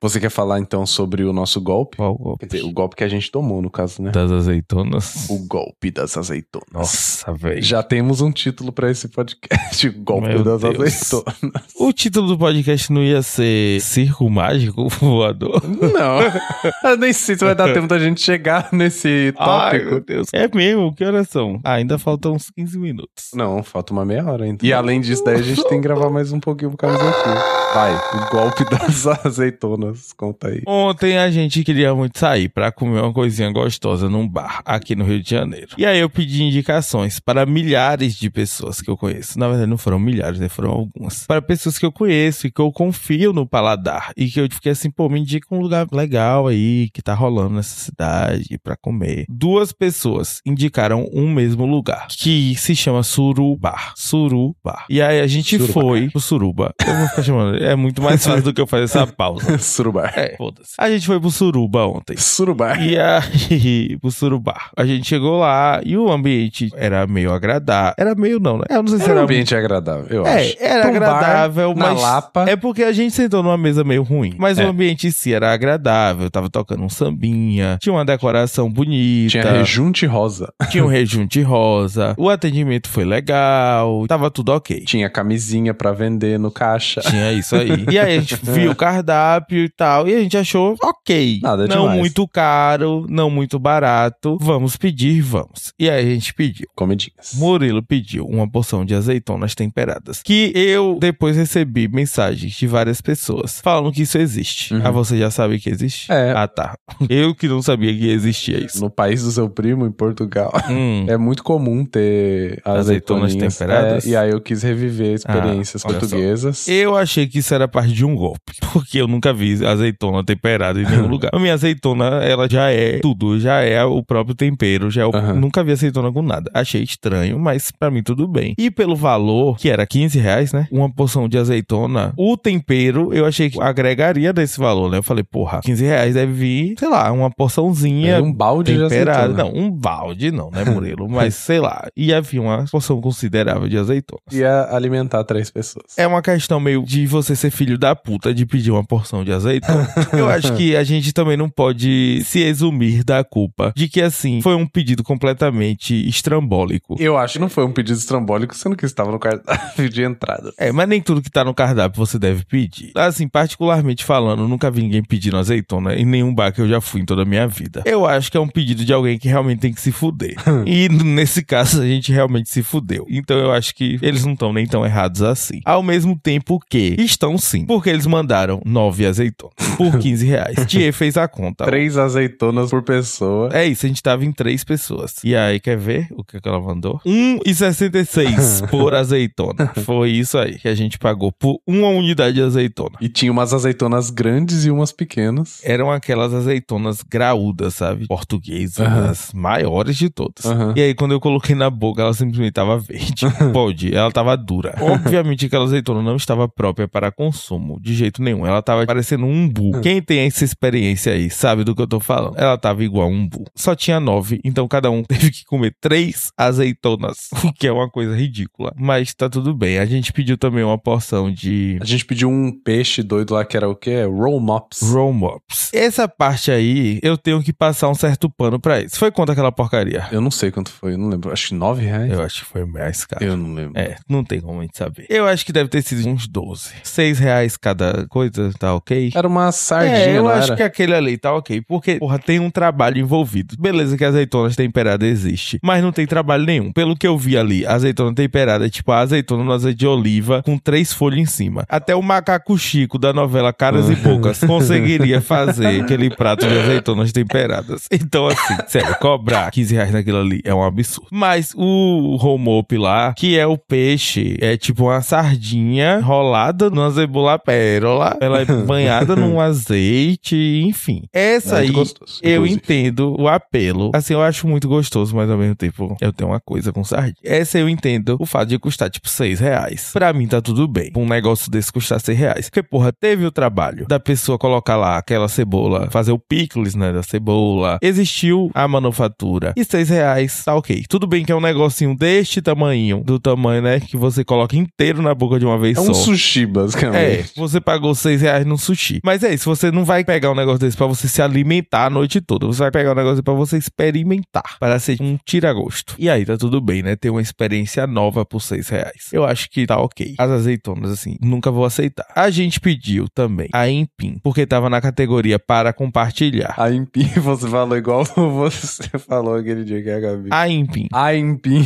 Você quer falar então sobre o nosso golpe? Qual o golpe? Quer dizer, o golpe que a gente tomou, no caso, né? Das azeitonas. O golpe das azeitonas. Nossa, velho. Já temos um título pra esse podcast, o golpe Meu das Deus. azeitonas. O título do podcast não ia ser Circo Mágico Voador? Não, eu nem sei se vai dar tempo da gente chegar nesse Ai, tópico. meu Deus. É mesmo? Que horas são? Ah, ainda faltam uns 15 minutos. Não, falta uma meia hora ainda. E além disso, daí a gente tem que gravar mais um pouquinho por causa daqui. Vai, o golpe das azeitonas, conta aí. Ontem a gente queria muito sair pra comer uma coisinha gostosa num bar aqui no Rio de Janeiro. E aí eu pedi indicações para milhares de pessoas que eu conheço. Na verdade, não foram milhares, né? Foram algumas. Para pessoas que eu conheço e que eu confio no paladar. E que eu fiquei assim, pô, me indica um lugar legal aí que tá rolando nessa cidade pra comer. Duas pessoas indicaram um mesmo lugar, que se chama Surubar. Surubar. E aí a gente Surubar. foi pro Suruba. Eu vou ficar chamando. É muito mais fácil do que eu fazer essa pausa. (laughs) Surubar. É, (laughs) foda-se. A gente foi pro Suruba ontem. Surubar. E aí, (laughs) pro Surubá. A gente chegou lá e o ambiente era meio agradável. Era meio não, né? Eu não sei se Era era um ambiente agradável, eu é, acho. era um bar agradável, na mas Lapa. é porque a gente sentou numa mesa meio ruim. Mas É. o ambiente em si era agradável, tava tocando um sambinha, tinha uma decoração bonita, Tinha rejunte rosa. (laughs) tinha um rejunte rosa, o atendimento foi legal, tava tudo ok. Tinha camisinha pra vender no caixa. Tinha isso aí. E aí a gente viu o cardápio e tal, e a gente achou ok. Nada não demais. muito caro, não muito barato. Vamos pedir, vamos. E aí a gente pediu. Comidinhas. Murilo pediu uma porção de azeitonas temperadas. Que eu depois recebi mensagens de várias pessoas falando que isso existe. Uhum. Ah, você já sabe que existe? É. Ah, tá. (laughs) Eu que não sabia que existia isso. No país do seu primo, em Portugal, Hum. (laughs) é muito comum ter Azeitonas temperadas? é, e aí eu quis reviver experiências Ah, olha só. portuguesas. Eu achei que isso era parte de um golpe, (laughs) porque eu nunca vi azeitona temperada em nenhum lugar. A minha azeitona, ela já é tudo, já é o próprio tempero, já é o... Aham. Nunca vi azeitona com nada. Achei estranho, mas pra mim tudo bem. E pelo valor, que era 15 reais, né? Uma porção de azeitona, o tempero, eu achei que agregaria desse valor, né? Eu falei, porra, 15 reais deve vir, sei lá, uma porçãozinha Era um balde de temperada. azeitona. Não, um balde não, né, Murilo? (laughs) Mas sei lá, ia vir uma porção considerável de azeitonas. Ia alimentar três pessoas. É uma questão meio de você ser filho da puta de pedir uma porção de azeitona. (laughs) Eu acho que a gente também não pode se exumir da culpa de que, assim, foi um pedido completamente estrambólico. Eu acho que não foi um pedido estrambólico, sendo que estava no cardápio de entrada. É, mas nem tudo que tá no cardápio você deve pedir. Assim, particularmente falando, nunca vi ninguém pedindo azeitona em nenhum bar que eu já fui em toda a minha vida. Eu acho que é um pedido de alguém que realmente tem que se fuder. (laughs) e nesse caso, a gente realmente se fudeu. Então eu acho que eles não estão nem tão errados assim. Ao mesmo tempo que estão sim, porque eles mandaram nove azeitonas por 15 reais. (laughs) Tia fez a conta. Três azeitonas por pessoa. É isso, a gente tava em três pessoas. E aí, quer ver o que, que ela mandou? 1,66 (laughs) por azeitona. Foi isso aí que a gente pagou por uma unidade de azeitona. E tinha umas azeitonas grandes e umas pequenas. Eram aquelas azeitonas graúdas, sabe? Portuguesas, Aham. as maiores de todas. Aham. E aí, quando eu coloquei na boca, ela simplesmente tava verde. (laughs) Pode, ela tava dura. Obviamente, aquela azeitona não estava própria para consumo, de jeito nenhum. Ela tava parecendo um umbu. Quem tem essa experiência aí sabe do que eu tô falando. Ela tava igual a um umbu. Só tinha nove, então cada um (laughs) teve que comer três azeitonas, (laughs) o que é uma coisa ridícula. Mas tá tudo bem. A gente pediu também uma porção de A gente pediu um peixe doido lá que era o quê? Roll mops. Roll Mops. Essa parte aí, eu tenho que passar um certo pano pra isso. Foi quanto aquela porcaria? Eu não sei quanto foi, eu não lembro. Acho que nove reais. Eu acho que foi mais caro. Eu não lembro. É, não tem como a gente saber. Eu acho que deve ter sido uns 12. 6 reais cada coisa, tá ok? Era uma sardinha, é, eu acho era? que aquele ali tá ok. Porque, porra, tem um trabalho envolvido. Beleza que azeitona temperada existe, mas não tem trabalho nenhum. Pelo que eu vi ali, azeitona temperada é tipo a azeitona no azeite de oliva com três folhas em cima. Até o macaco Chico da novela Caras e (laughs) Poucas conseguiria fazer aquele prato de azeitonas temperadas. Então, assim, sério, cobrar 15 reais naquilo ali é um absurdo. Mas o romop lá, que é o peixe, é tipo uma sardinha rolada numa cebola pérola. Ela é banhada (laughs) num (laughs) azeite, enfim. Essa Muito aí, gostoso, eu inclusive. entendo o apelo. Assim, eu acho muito gostoso, mas ao mesmo tempo eu tenho uma coisa com sardinha. Essa eu entendo o fato de custar tipo 6 reais. Pra mim tá tudo bem. Um negócio desse custar 6 reais. Porque, porra, teve o trabalho da pessoa colocar lá aquela cebola, fazer o picles, né, da cebola. Existiu a manufatura. E 6 reais, tá ok. Tudo bem que é um negocinho deste tamanho, do tamanho, né, que você coloca inteiro na boca de uma vez É só. um sushi, É, basicamente. você pagou 6 reais num sushi. Mas é isso, você não vai pegar um negócio desse pra você se alimentar a noite toda. Você vai pegar um negócio pra você experimentar. Para ser um tira-gosto. E aí tá tudo bem, né? Ter uma experiência nova por 6 reais. Eu acho que tá ok. As azeitonas, assim, nunca vou aceitar. A gente pediu também a Empim, porque tava na categoria para compartilhar. A Impim, (laughs) você falou igual (laughs) você falou aquele dia que é a Gabi. A Empim. A Impim.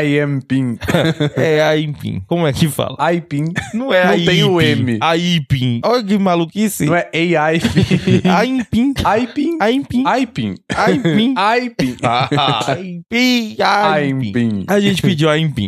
I am Pim. É a Empim. Como é que fala? I Pim. Não é Não a tem o. M. A Ipim. Olha que maluquice. Não é AI Pim. A Impim. I Pim. A Impim. I Pim. A gente pediu aipim.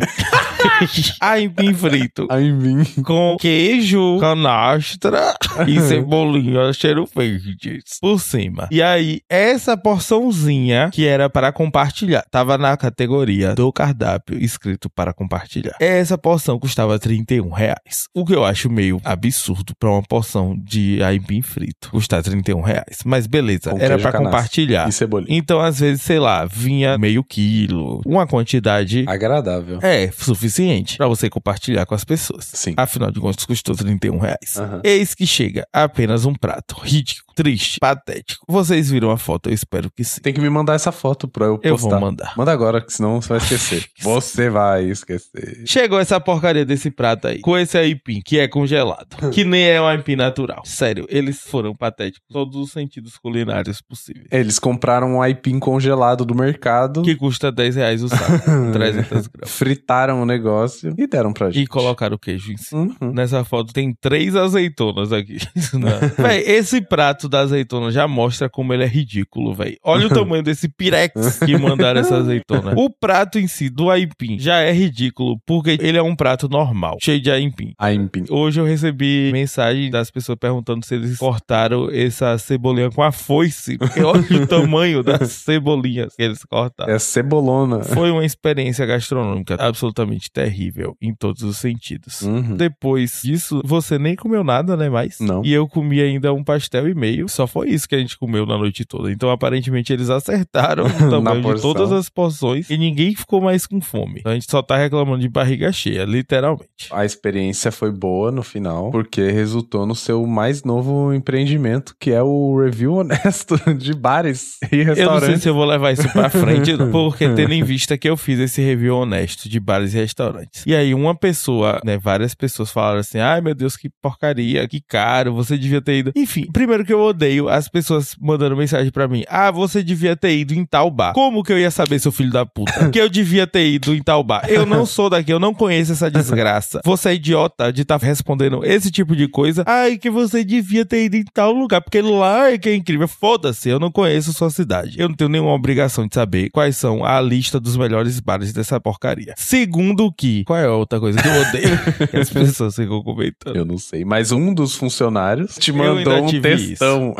(laughs) aipim frito. Aipim. Com queijo, canastra (laughs) e cebolinha cheiro verdes por cima. E aí, essa porçãozinha que era para compartilhar, tava na categoria do cardápio escrito para compartilhar. Essa porção custava 31 reais. O que eu acho meio absurdo para uma porção de aipim frito custar 31 reais. Mas beleza, Com era para compartilhar. E cebolinha. Então, às vezes, sei lá, vinha meio quilo, uma quantidade Agradável. é suficiente pra você compartilhar com as pessoas. Sim. Afinal de contas, custou 31 reais. Aham. Eis que chega apenas um prato ridículo, triste, patético. Vocês viram a foto? Eu espero que sim. Tem que me mandar essa foto pra eu postar. Eu vou mandar. Manda agora, que senão você vai esquecer. (laughs) você vai esquecer. Chegou essa porcaria desse prato aí, com esse aipim, que é congelado, (laughs) que nem é um aipim natural. Sério, eles foram patéticos, todos os sentidos culinários possíveis. Eles compraram um aipim congelado do mercado, Que custa 10 reais o saco, (laughs) 300 gramas. fritaram o negócio e deram pra gente. E colocaram o queijo em cima. Uhum. Nessa foto tem três azeitonas aqui. Véi, esse prato da azeitona já mostra como ele é ridículo, velho. Olha o (laughs) tamanho desse pirex que mandaram essa azeitona. (laughs) O prato em si do aipim já é ridículo, porque ele é um prato normal, cheio de aipim. Aipim. Hoje eu recebi mensagem das pessoas perguntando se eles cortaram essa cebolinha com a foice, porque olha o (laughs) tamanho das cebolinhas que eles cortaram. É cebolona. Foi uma experiência gastronômica absolutamente terrível em todos os sentidos. Uhum. Depois disso, você nem comeu nada, né, mais? Não. E eu comi ainda um pastel e meio. Só foi isso que a gente comeu na noite toda. Então, aparentemente, eles acertaram (laughs) o tamanho de todas as porções e ninguém ficou mais com fome. Então, a gente só tá reclamando de barriga cheia, literalmente. A experiência foi boa no final, porque resultou no seu mais novo empreendimento, que é o review (laughs) honesto de bares e Eu não sei restaurantes. se eu vou levar isso pra frente, (laughs) porque tendo em vista que eu fiz esse review honesto de bares e restaurantes. E aí, uma pessoa, né, várias pessoas falaram assim: ai meu Deus, que porcaria, que caro, você devia ter ido. Enfim, primeiro que eu odeio as pessoas mandando mensagem pra mim: ah, você devia ter ido em tal bar. Como que eu ia saber, seu filho da puta, (laughs) que eu devia ter ido em tal bar? Eu não sou daqui, eu não conheço essa desgraça. Você é idiota de estar respondendo esse tipo de coisa. Ai, que você devia ter ido em tal lugar, porque lá é que é incrível. Foda-se, eu não conheço sua cidade. Eu não tenho nenhuma obrigação de saber quais são a lista dos melhores bares dessa porcaria. Segundo que, qual é a outra coisa que eu odeio? que (laughs) as pessoas ficam comentando. Eu não sei, mas um dos funcionários te mandou um tive textão.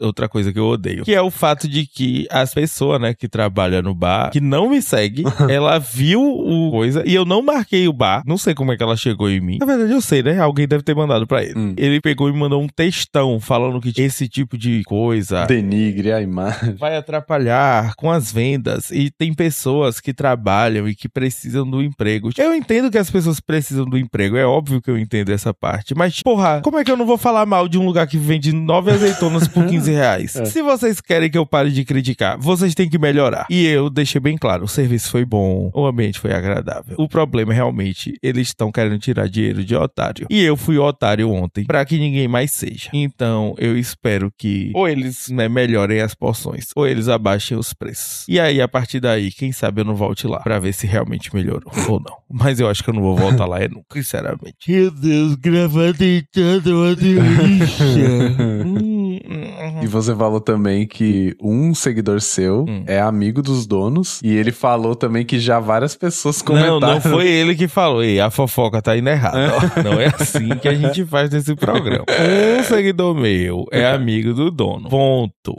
(laughs) Outra coisa que eu odeio. Que é o fato de que as pessoas, né, que trabalham no bar, que não me segue, (laughs) ela viu o coisa e eu não marquei o bar. Não sei como é que ela chegou em mim. Na verdade, eu sei, né? Alguém deve ter mandado pra ele. Hum. Ele pegou e mandou um textão falando que esse tipo de coisa Denigre a imagem. vai atrapalhar com as vendas e tem pessoas que trabalham e que precisam do emprego. Eu entendo que as pessoas precisam do emprego, é óbvio que eu entendo essa parte, mas porra, como é que eu não vou falar mal de um lugar que vende nove azeitonas por (laughs) 15 reais? Se vocês querem que eu pare de criticar, vocês têm que melhorar. E eu deixei bem claro, o serviço foi bom, o ambiente foi agradável. O problema é realmente, eles estão querendo tirar dinheiro de otário. E eu fui otário ontem, pra que ninguém mais seja. Então, eu espero que ou eles né, melhorem as porções, ou eles abaixem os preços. E aí, a partir daí, quem sabe eu não volte lá pra ver se realmente melhorou ou não. Mas eu acho que eu não vou voltar lá é nunca, sinceramente. Meu Deus, gravar deitado é uma delícia. Hum, E você falou também que um seguidor seu Hum. é amigo dos donos. E ele falou também que já várias pessoas comentaram. Não, não foi ele que falou. Ei, a fofoca tá indo errada. ó. Não é assim que a gente faz nesse programa. Um seguidor meu é amigo do dono. Ponto.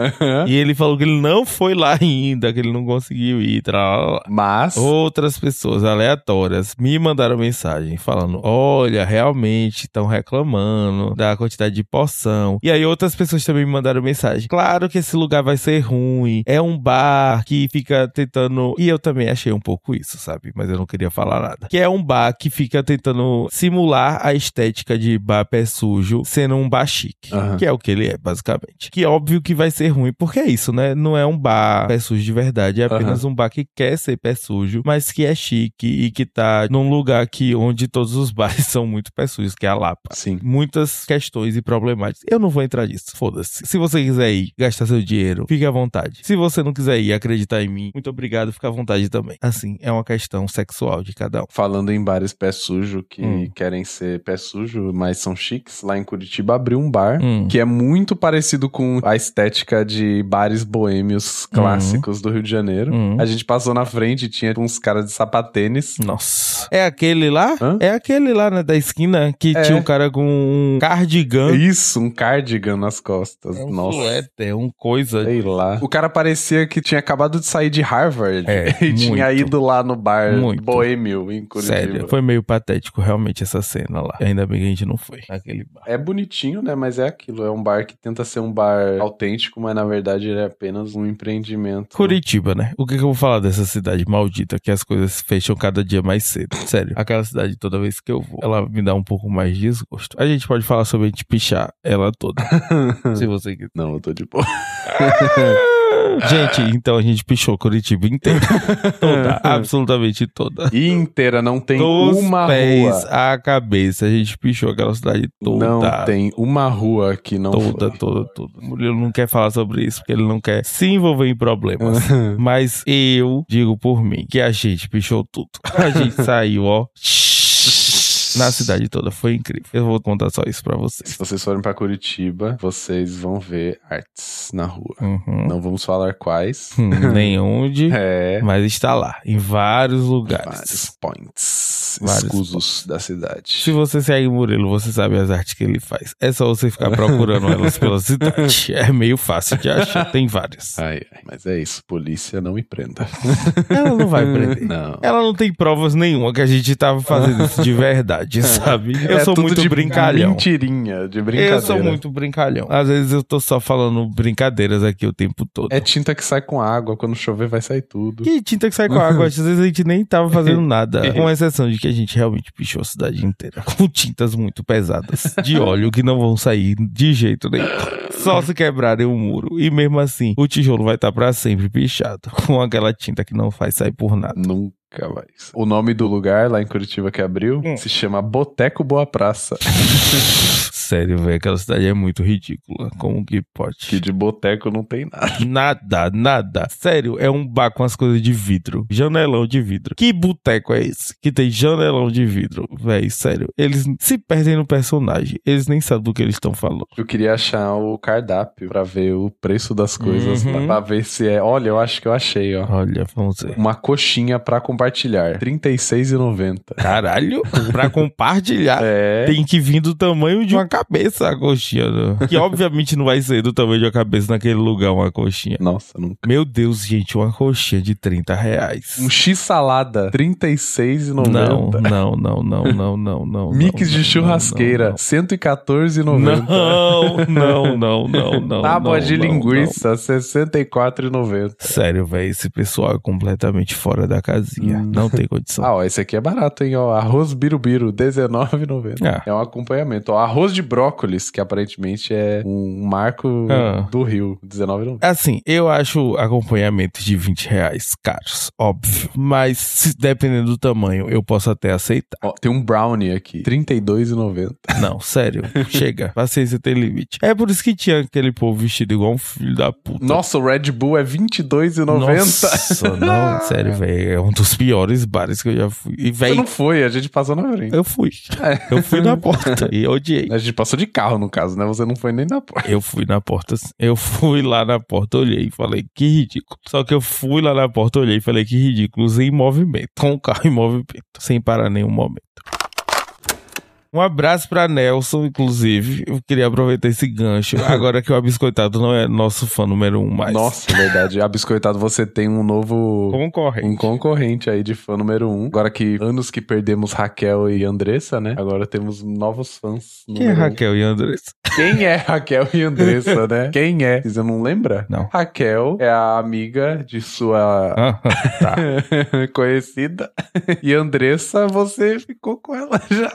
E ele falou que ele não foi lá ainda, que ele não conseguiu ir. Tralala. Mas. Outras pessoas aleatórias me mandaram mensagem falando: olha, realmente estão reclamando da quantidade de porção. E aí outras pessoas também me mandaram mensagem: claro que esse lugar vai ser ruim, é um bar que fica tentando. E eu também achei um pouco isso, sabe? Mas eu não queria falar nada. Que é um bar que fica tentando simular a estética de bar pé sujo, sendo um bar chique. Aham. Que é o que ele é, basicamente. Que óbvio que vai ser ruim, porque é isso, né? Não é um bar pé sujo de verdade, é apenas um bar que quer ser pé sujo, mas que é chique e que tá num lugar que onde todos os (laughs) bares são muito pé sujos, que é a Lapa. Sim. Muitas questões e problemáticas. Eu não vou entrar nisso, foda-se. Se você quiser ir gastar seu dinheiro, fique à vontade. Se você não quiser ir acreditar em mim, muito obrigado, fica à vontade também. Assim, é uma questão sexual de cada um. Falando em bares pé sujo que Hum. querem ser pé sujo, mas são chiques, lá em Curitiba abriu um bar Hum. que é muito parecido com a estética de bares boêmios clássicos do Rio de Janeiro. Hum. A gente passou na frente e tinha uns caras de sapatênis. Nossa. É aquele lá? Hã? É aquele lá, né, da esquina que É. tinha um cara com um cardigan. Isso, um cardigan nas costas. É um Nossa. Suéter, um coisa. Sei lá. O cara parecia que tinha acabado de sair de Harvard É, (laughs) e tinha muito. ido lá no bar Muito. boêmio em Curitiba. Sério, foi meio patético realmente essa cena lá. Ainda bem que a gente não foi naquele bar. É bonitinho, né? Mas é aquilo. É um bar que tenta ser um bar autêntico, mas na verdade ele é apenas um empreendimento. Curitiba, né? O que, que eu vou falar dessa cidade maldita que as coisas fecham cada dia mais cedo? Sério, aquela cidade toda vez que eu vou, ela me dá um pouco mais de desgosto. A gente pode falar sobre a gente pichar ela toda, (laughs) se você quiser. Não, eu tô de boa. (laughs) Gente, então a gente pichou Curitiba inteira. (laughs) toda, absolutamente toda. Inteira, não tem Dos uma pés rua. à cabeça, a gente pichou aquela cidade toda. Não tem uma rua que não Toda, foi. toda, toda. O Murilo não quer falar sobre isso, porque ele não quer se envolver em problemas. (laughs) Mas eu digo por mim que a gente pichou tudo. A gente saiu, ó. Na cidade toda. Foi incrível. Eu vou contar só isso pra vocês. Se vocês forem pra Curitiba, vocês vão ver artes na rua. Uhum. Não vamos falar quais. Hum, (laughs) Nem onde, É. mas está lá, em vários lugares. Vários points Vários escusos da cidade. Se você segue Murilo, você sabe as artes que ele faz. É só você ficar (laughs) procurando elas pela cidade. É meio fácil de achar, tem várias. Ai, ai. Mas é isso, polícia não me prenda. (laughs) Ela não vai prender. Não. Ela não tem provas nenhuma que a gente tava fazendo isso de verdade, sabe? Eu É sou muito de brincalhão. Mentirinha, de brincadeira. Eu sou muito brincalhão. Às vezes eu tô só falando brincadeiras aqui o tempo todo. É tinta que sai com água, quando chover vai sair tudo. Que tinta que sai com água, às vezes a gente nem tava fazendo nada. (laughs) Com exceção de que a gente realmente pichou a cidade inteira. (laughs) Com tintas muito pesadas. De óleo que não vão sair de jeito nenhum. Só se quebrarem o muro. E mesmo assim, o tijolo vai estar pra sempre pichado. (laughs) Com aquela tinta que não faz sair por nada. Nunca mais. O nome do lugar lá em Curitiba que abriu Hum. se chama Boteco Boa Praça. Sério, velho, aquela cidade é muito ridícula. Como que pode? Que de boteco não tem nada. Nada, nada. Sério, é um bar com as coisas de vidro. Janelão de vidro. Que boteco é esse? Que tem janelão de vidro. Véi, sério. Eles se perdem no personagem. Eles nem sabem do que eles estão falando. Eu queria achar o cardápio pra ver o preço das coisas Uhum. pra ver se é. Olha, eu acho que eu achei, ó. Olha, vamos ver. Uma coxinha pra compartilhar. R$ 36,90. Caralho, pra (laughs) compartilhar. É. Tem que vir do tamanho de uma cabeça a coxinha. né? (laughs) Que obviamente não vai ser do tamanho de uma cabeça naquele lugar, uma coxinha. Nossa, nunca. Meu Deus, gente, uma coxinha de 30 reais. Um X salada, R$ 36,90. Não, não, não, não, não, não, não. Mix não, de não, churrasqueira, não, R$ 114,90. Não, não, não, não, (laughs) não. Tábua de linguiça, R$ 64,90. Sério, velho, esse pessoal é completamente fora da casinha. Hum. Não tem condição. Ah, ó, esse aqui é barato, hein? Ó, arroz birubiru, R$19,90. Ah. É um acompanhamento. Ó, arroz de brócolis, que aparentemente é um marco Ah. do Rio, R$19,90. Assim, eu acho acompanhamentos de 20 reais caros, óbvio. Mas, se, dependendo do tamanho, eu posso até aceitar. Ó, tem um brownie aqui, R$32,90. Não, sério, (laughs) chega. Paciência tem limite. É por isso que tinha aquele povo vestido igual um filho da puta. Nossa, o Red Bull é R$22,90. Nossa, não, (laughs) sério, velho. É um dos piores bares que eu já fui. E, Você velho, não foi, a gente passou na frente. eu fui. Eu fui na (laughs) porta e odiei. A gente passou de carro, no caso, né? Você não foi nem na porta. Eu fui na porta, eu fui lá na porta, olhei e falei, que ridículo. Só que eu fui lá na porta, olhei e falei, que ridículo, em movimento, com o carro em movimento, sem parar nenhum momento. Um abraço pra Nelson, inclusive. Eu queria aproveitar esse gancho. (laughs) Agora que o Abiscoitado não é nosso fã número um mais. Nossa, verdade. A Biscoitado, você tem um novo... Concorre. Um concorrente aí de fã número um. Agora que anos que perdemos Raquel e Andressa, né? Agora temos novos fãs. Quem é número um. Raquel e Andressa? Quem é Raquel e Andressa, né? (laughs) Quem é? Você não lembra? Não. Raquel é a amiga de sua Ah, tá. (laughs) conhecida. E Andressa, você ficou com ela (laughs) já.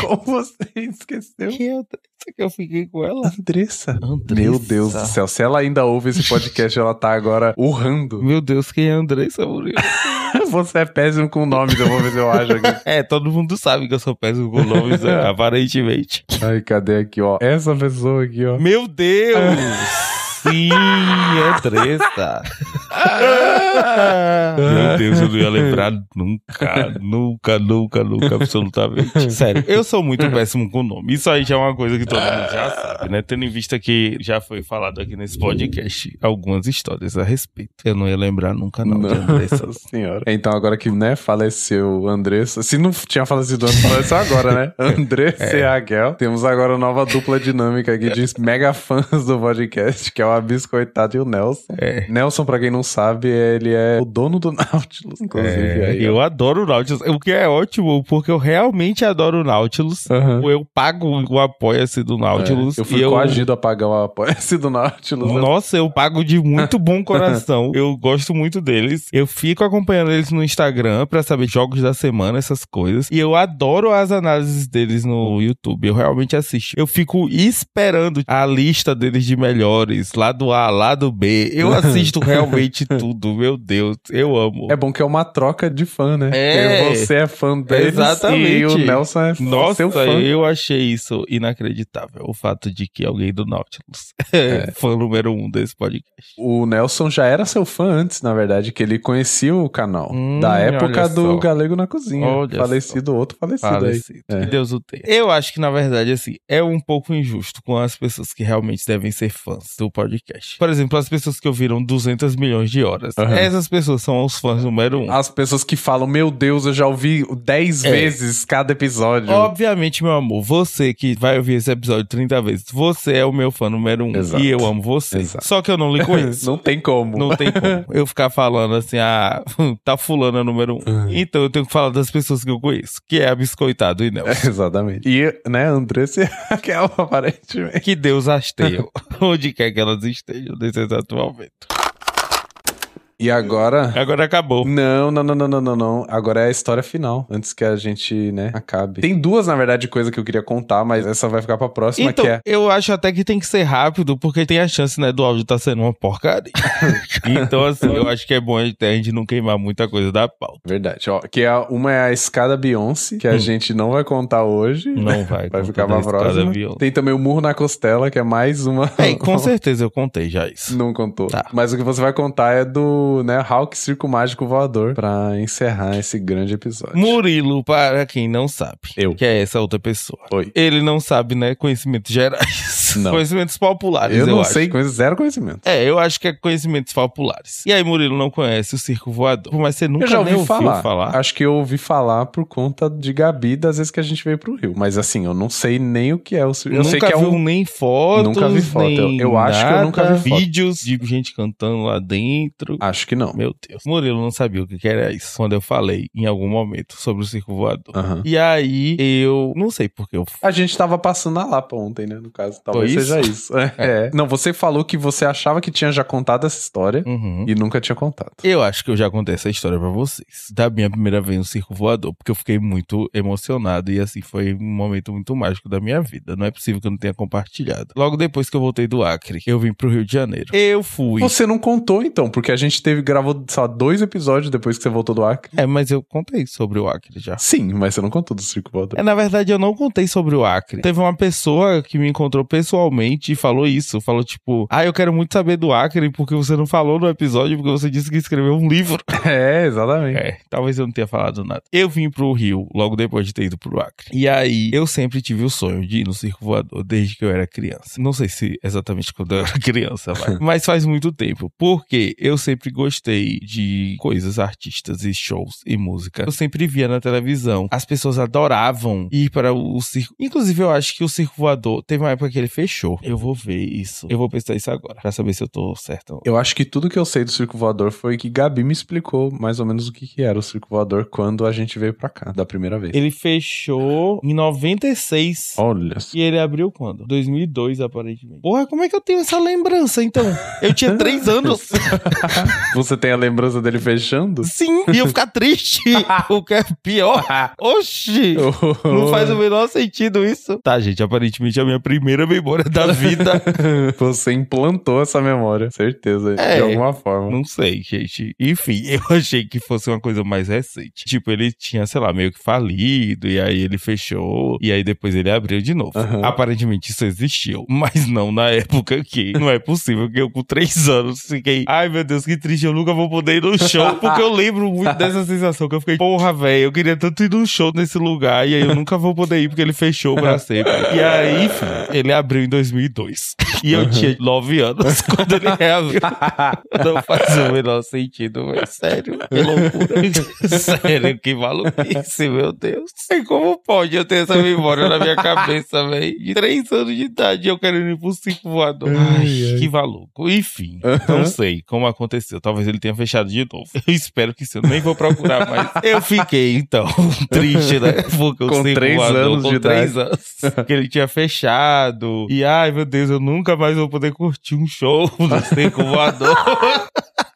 Como você esqueceu? Que Andressa que eu fiquei com ela? Andressa. Andressa. Meu Deus do céu. Se ela ainda ouve esse podcast, ela tá agora urrando. Meu Deus, quem é Andressa, Murilo? (laughs) Você é péssimo com nomes, eu vou ver se eu acho aqui. É, todo mundo sabe que eu sou péssimo com nomes, né? (laughs) aparentemente. Ai, cadê aqui, ó? Essa pessoa aqui, ó. Meu Deus! (laughs) Sim, Andressa. Meu Deus, eu não ia lembrar nunca, nunca, nunca, nunca, absolutamente. Sério, eu sou muito péssimo com nome. Isso aí já é uma coisa que todo mundo já sabe, né? Tendo em vista que já foi falado aqui nesse podcast algumas histórias a respeito. Eu não ia lembrar nunca, não, de Andressa. Nossa senhora. Então, agora que, né, faleceu Andressa. Se não tinha falecido antes, faleceu agora, né? (laughs) Andressa e Raquel. Temos agora uma nova dupla dinâmica aqui de mega fãs do podcast, que é o Abiscoitado e o Nelson. É. Nelson, pra quem não sabe, ele é o dono do (laughs) Nautilus, inclusive. É, aí, eu adoro o Nautilus, o que é ótimo, porque eu realmente adoro o Nautilus. Aham. Eu pago o apoia-se do Nautilus. É, eu fui e eu... coagido a pagar o apoio-se do Nautilus. Nossa, eu pago de muito (laughs) bom coração. eu gosto muito deles. Eu fico acompanhando eles no Instagram pra saber jogos da semana, essas coisas. E eu adoro as análises deles no YouTube. Eu realmente assisto. Eu fico esperando a lista deles de melhores, lado A, lado B. Eu (laughs) assisto realmente tudo, meu Deus. Eu amo. É bom que é uma troca de fã, né? É. Porque você é fã deles Exatamente. e o Nelson é Nossa, seu fã. eu achei isso inacreditável. O fato de que alguém do Nautilus (laughs) é fã número um desse podcast. O Nelson já era seu fã antes, na verdade, que ele conhecia o canal. Hum, da época do só. Galego na Cozinha. Olha falecido, outro falecido, Falecido. aí. É. Que Deus o tenha. Eu acho que, na verdade, assim, é um pouco injusto com as pessoas que realmente devem ser fãs do podcast. Por exemplo, as pessoas que ouviram 200 milhões de horas. Aham. Essas pessoas são os fãs número um. As pessoas que falam, meu Deus, eu já ouvi 10 É. vezes cada episódio. Obviamente, meu amor, você que vai ouvir esse episódio 30 vezes, você é o meu fã número um. Exato. E eu amo você. Exato. Só que eu não lhe conheço. (laughs) Não tem como. Não tem como (laughs) eu ficar falando assim, ah, (laughs) tá fulano é número um. Uhum. Então eu tenho que falar das pessoas que eu conheço, que é a Biscoitado e Nelson. Exatamente. E, né, Andressa Raquel, aparentemente. Que Deus as tenha, onde quer que elas estejam nesse exato momento. E agora. Agora acabou. Não, não, não, não, não, não. Agora é a história final, antes que a gente, né, acabe. Tem duas, na verdade, coisas que eu queria contar, mas essa vai ficar pra próxima, Então, que é. eu acho até que tem que ser rápido, porque tem a chance, né, do áudio estar sendo uma porcaria. (laughs) então, assim, eu acho que é bom a gente- não queimar muita coisa da pauta. Verdade, ó. Que é, uma é a escada Beyoncé, que a Hum. gente não vai contar hoje. Não vai. Vai ficar pra próxima. Tem também o Murro na Costela, que é mais uma. É, com (laughs) certeza eu contei já isso. Não contou. Tá. Mas o que você vai contar é do, né, Hulk Circo Mágico Voador, pra encerrar esse grande episódio. Murilo, para quem não sabe, Eu. que é essa outra pessoa. Oi. Ele não sabe, né, conhecimentos gerais. Não. Conhecimentos populares, Eu eu, não acho. sei, zero conhecimento. É, eu acho que é conhecimentos populares. E aí, Murilo não conhece o Circo Voador. Mas você nunca eu já ouvi ouviu falar. falar. Acho que eu ouvi falar por conta de Gabi das vezes que a gente veio pro Rio. Mas assim, eu não sei nem o que é o circo. Eu nunca sei que é um. nem fotos, Nunca vi foto. Eu- eu acho que eu nada, nunca vi foto. vídeos de gente cantando lá dentro. Acho que não. Meu Deus. Murilo não sabia o que era isso quando eu falei em algum momento sobre o circo voador. Aham. E aí eu não sei porque eu A gente tava passando na Lapa ontem, né? No caso, talvez Foi seja isso. É. É. Não, você falou que você achava que tinha já contado essa história Uhum. e nunca tinha contado. Eu acho que eu já contei essa história pra vocês. Da minha primeira vez no circo voador, porque eu fiquei muito emocionado e assim foi um momento muito mágico da minha vida. Não é possível que eu não tenha compartilhado. Logo depois que eu voltei do Acre, eu vim pro Rio de Janeiro. Eu fui. Você não contou, então, porque a gente teve, gravou só dois episódios depois que você voltou do Acre. É, mas eu contei sobre o Acre já. Sim, mas você não contou do Circo Voador. É, na verdade, eu não contei sobre o Acre. Teve uma pessoa que me encontrou pessoalmente e falou isso. Falou, tipo, ah, eu quero muito saber do Acre porque você não falou no episódio, porque você disse que escreveu um livro. (laughs) É, exatamente. É, talvez eu não tenha falado nada. Eu vim pro Rio logo depois de ter ido pro Acre. E aí, eu sempre tive o sonho de ir no circo voador desde que eu era criança. Não sei se exatamente quando eu era (laughs) criança, vai. (laughs) mas faz muito tempo. Porque eu sempre gostei de coisas, artistas e shows e música. Eu sempre via na televisão. As pessoas adoravam ir para o circo. Inclusive, eu acho que o circo voador teve uma época que ele fechou. Eu vou ver isso. Eu vou pesquisar isso agora, pra saber se eu tô certo. Eu acho que tudo que eu sei do Circo Voador foi que Gabi me explicou mais ou menos o que, que era o Circo Voador quando a gente veio pra cá, da primeira vez. Ele fechou em 96. Olha. E ele abriu quando? 2002, aparentemente. Porra, como é que eu tenho essa lembrança, então? Eu tinha três (laughs) anos. (laughs) Você tem a lembrança dele fechando? Sim, e eu ficar triste. (laughs) o que é pior. Oxi! Não faz o menor sentido isso. Tá, gente, aparentemente é a minha primeira memória da (laughs) vida. Você implantou essa memória, certeza, É. de alguma forma. Não sei, gente. Enfim, (laughs) eu achei que fosse uma coisa mais recente. Tipo, ele tinha, sei lá, meio que falido, e aí ele fechou, e aí depois ele abriu de novo. Aham. Aparentemente isso existiu, mas não na época que. Não é possível que eu, com três anos, fiquei, ai meu Deus, que triste, eu nunca vou poder ir no show, (laughs) porque eu lembro muito dessa sensação que eu fiquei, porra, velho, eu queria tanto ir num show nesse lugar, e aí eu nunca vou poder ir porque ele fechou pra sempre. E aí, enfim, ele abriu em 2002. E eu tinha nove anos (laughs) quando ele reabriu. Não faz o menor sentido, velho. Sério, que loucura. (laughs) Sério, que maluquice, meu Deus. E como pode eu ter essa memória na minha cabeça, velho? De três anos de idade eu querendo ir pro circo voador. Ai, que maluco. Enfim, não sei como aconteceu. Talvez ele tenha fechado de novo. Eu espero que sim. Eu nem vou procurar mais. Eu fiquei, então, triste, né? Porque Com circo três voador, anos com de três idade. anos. Que ele tinha fechado. E ai, meu Deus, eu nunca mais vou poder curtir um show (laughs) no circo voador. (laughs)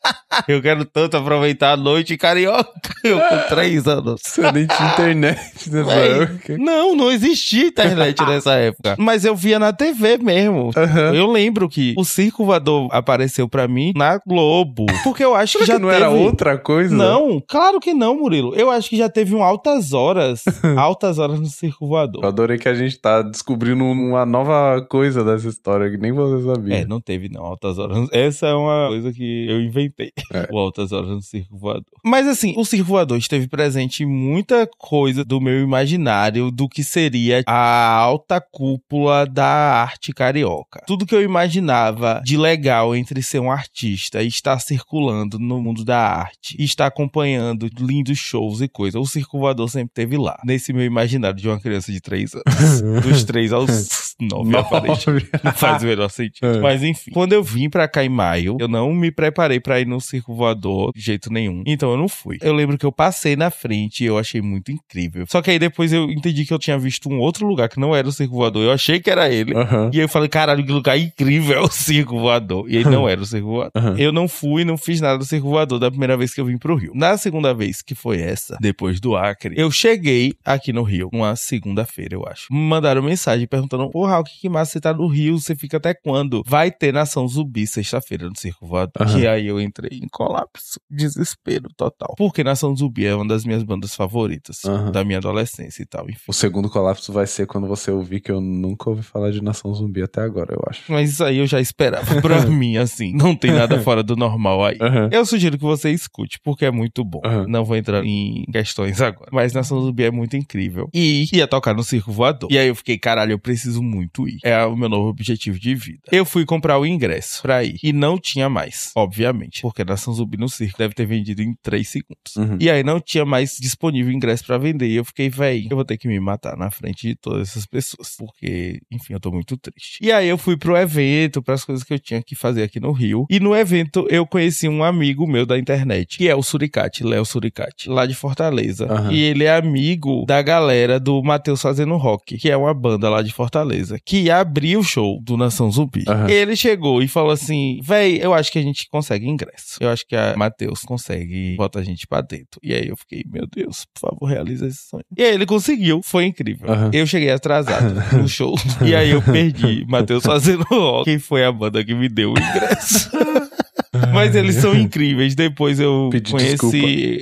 eu quero tanto aproveitar a noite carioca. Eu com três anos. Você nem tinha internet nessa Véi, época. não, não existia internet (laughs) nessa época. Mas eu via na TV mesmo. Eu lembro que o Circo Voador apareceu pra mim na Globo. Porque eu acho que já que não teve... era outra coisa? Não, claro que não, Murilo. Eu acho que já teve um altas horas, (laughs) altas horas no Circo Eu Voador. adorei que a gente tá descobrindo uma nova coisa dessa história que nem você sabia. É, não teve não, altas horas. Essa é uma coisa que eu inventei. É. O altas horas no Circo Voador. Mas assim, o Circo Voador esteve presente em muita coisa do meu imaginário do que seria a alta cúpula da arte carioca. Tudo que eu imaginava de legal entre ser um artista e estar circulando no mundo da arte e estar acompanhando lindos shows e coisas. O Circo Voador sempre teve lá, nesse meu imaginário de uma criança de 3 anos. (laughs) Dos 3 aos 9, aparentemente. Nove. Não (laughs) faz o menor sentido. É. Mas enfim, quando eu vim pra cá em maio, eu não me preparei pra ir no circo voador de jeito nenhum. Então eu não fui. Eu lembro que eu passei na frente e eu achei muito incrível. Só que aí depois eu entendi que eu tinha visto um outro lugar que não era o circo voador. Eu achei que era ele. Aham. E aí eu falei, caralho, que lugar incrível é o circo voador. E aí não era o circo voador. Aham. Eu não fui, não fiz nada do circo voador da primeira vez que eu vim pro Rio. Na segunda vez, que foi essa, depois do Acre, eu cheguei aqui no Rio, uma segunda-feira, eu acho. Me mandaram mensagem perguntando: O que, que massa você tá no Rio? Você fica até quando? Vai ter Nação Zumbi sexta-feira no Circo Voador. Aham. E aí eu entrei em colapso, desespero total. Porque Nação Zumbi é uma das minhas bandas favoritas Aham. da minha adolescência e tal, enfim. O segundo colapso vai ser quando você ouvir que eu nunca ouvi falar de Nação Zumbi até agora, eu acho. Mas isso aí eu já esperava. (laughs) Pra mim, assim, não tem nada fora do normal aí. Aham. Eu sugiro que você escute, porque é muito bom. Não vou entrar em questões agora. Mas Nação Zumbi é muito incrível. E ia tocar no Circo Voador. E aí eu fiquei, caralho, eu preciso muito ir. É o meu novo objetivo de vida. Eu fui comprar o ingresso pra ir. E não tinha mais, obviamente. Porque Nação Zumbi no circo deve ter vendido em 3 segundos. Uhum. E aí não tinha mais disponível ingresso pra vender. E eu fiquei, véi, eu vou ter que me matar na frente de todas essas pessoas. Porque, enfim, eu tô muito triste. E aí eu fui pro evento, pras coisas que eu tinha que fazer aqui no Rio. E no evento eu conheci um amigo meu da internet, que é o Suricate, Léo Suricate, lá de Fortaleza. Aham. E ele é amigo da galera do Matheus Fazendo Rock, que é uma banda lá de Fortaleza, que abriu o show do Nação Zumbi. Aham. Ele chegou e falou assim: véi, eu acho que a gente consegue ingresso. Eu acho que a Matheus consegue botar a gente pra dentro. E aí eu fiquei, meu Deus, por favor, realiza esse sonho. E aí ele conseguiu, foi incrível. Aham. Eu cheguei atrasado (laughs) no show. E aí eu perdi Matheus Fazendo Rock. Quem foi a banda que me deu o ingresso? (laughs) (laughs) Mas eles são incríveis. Depois eu Pedi conheci. desculpa.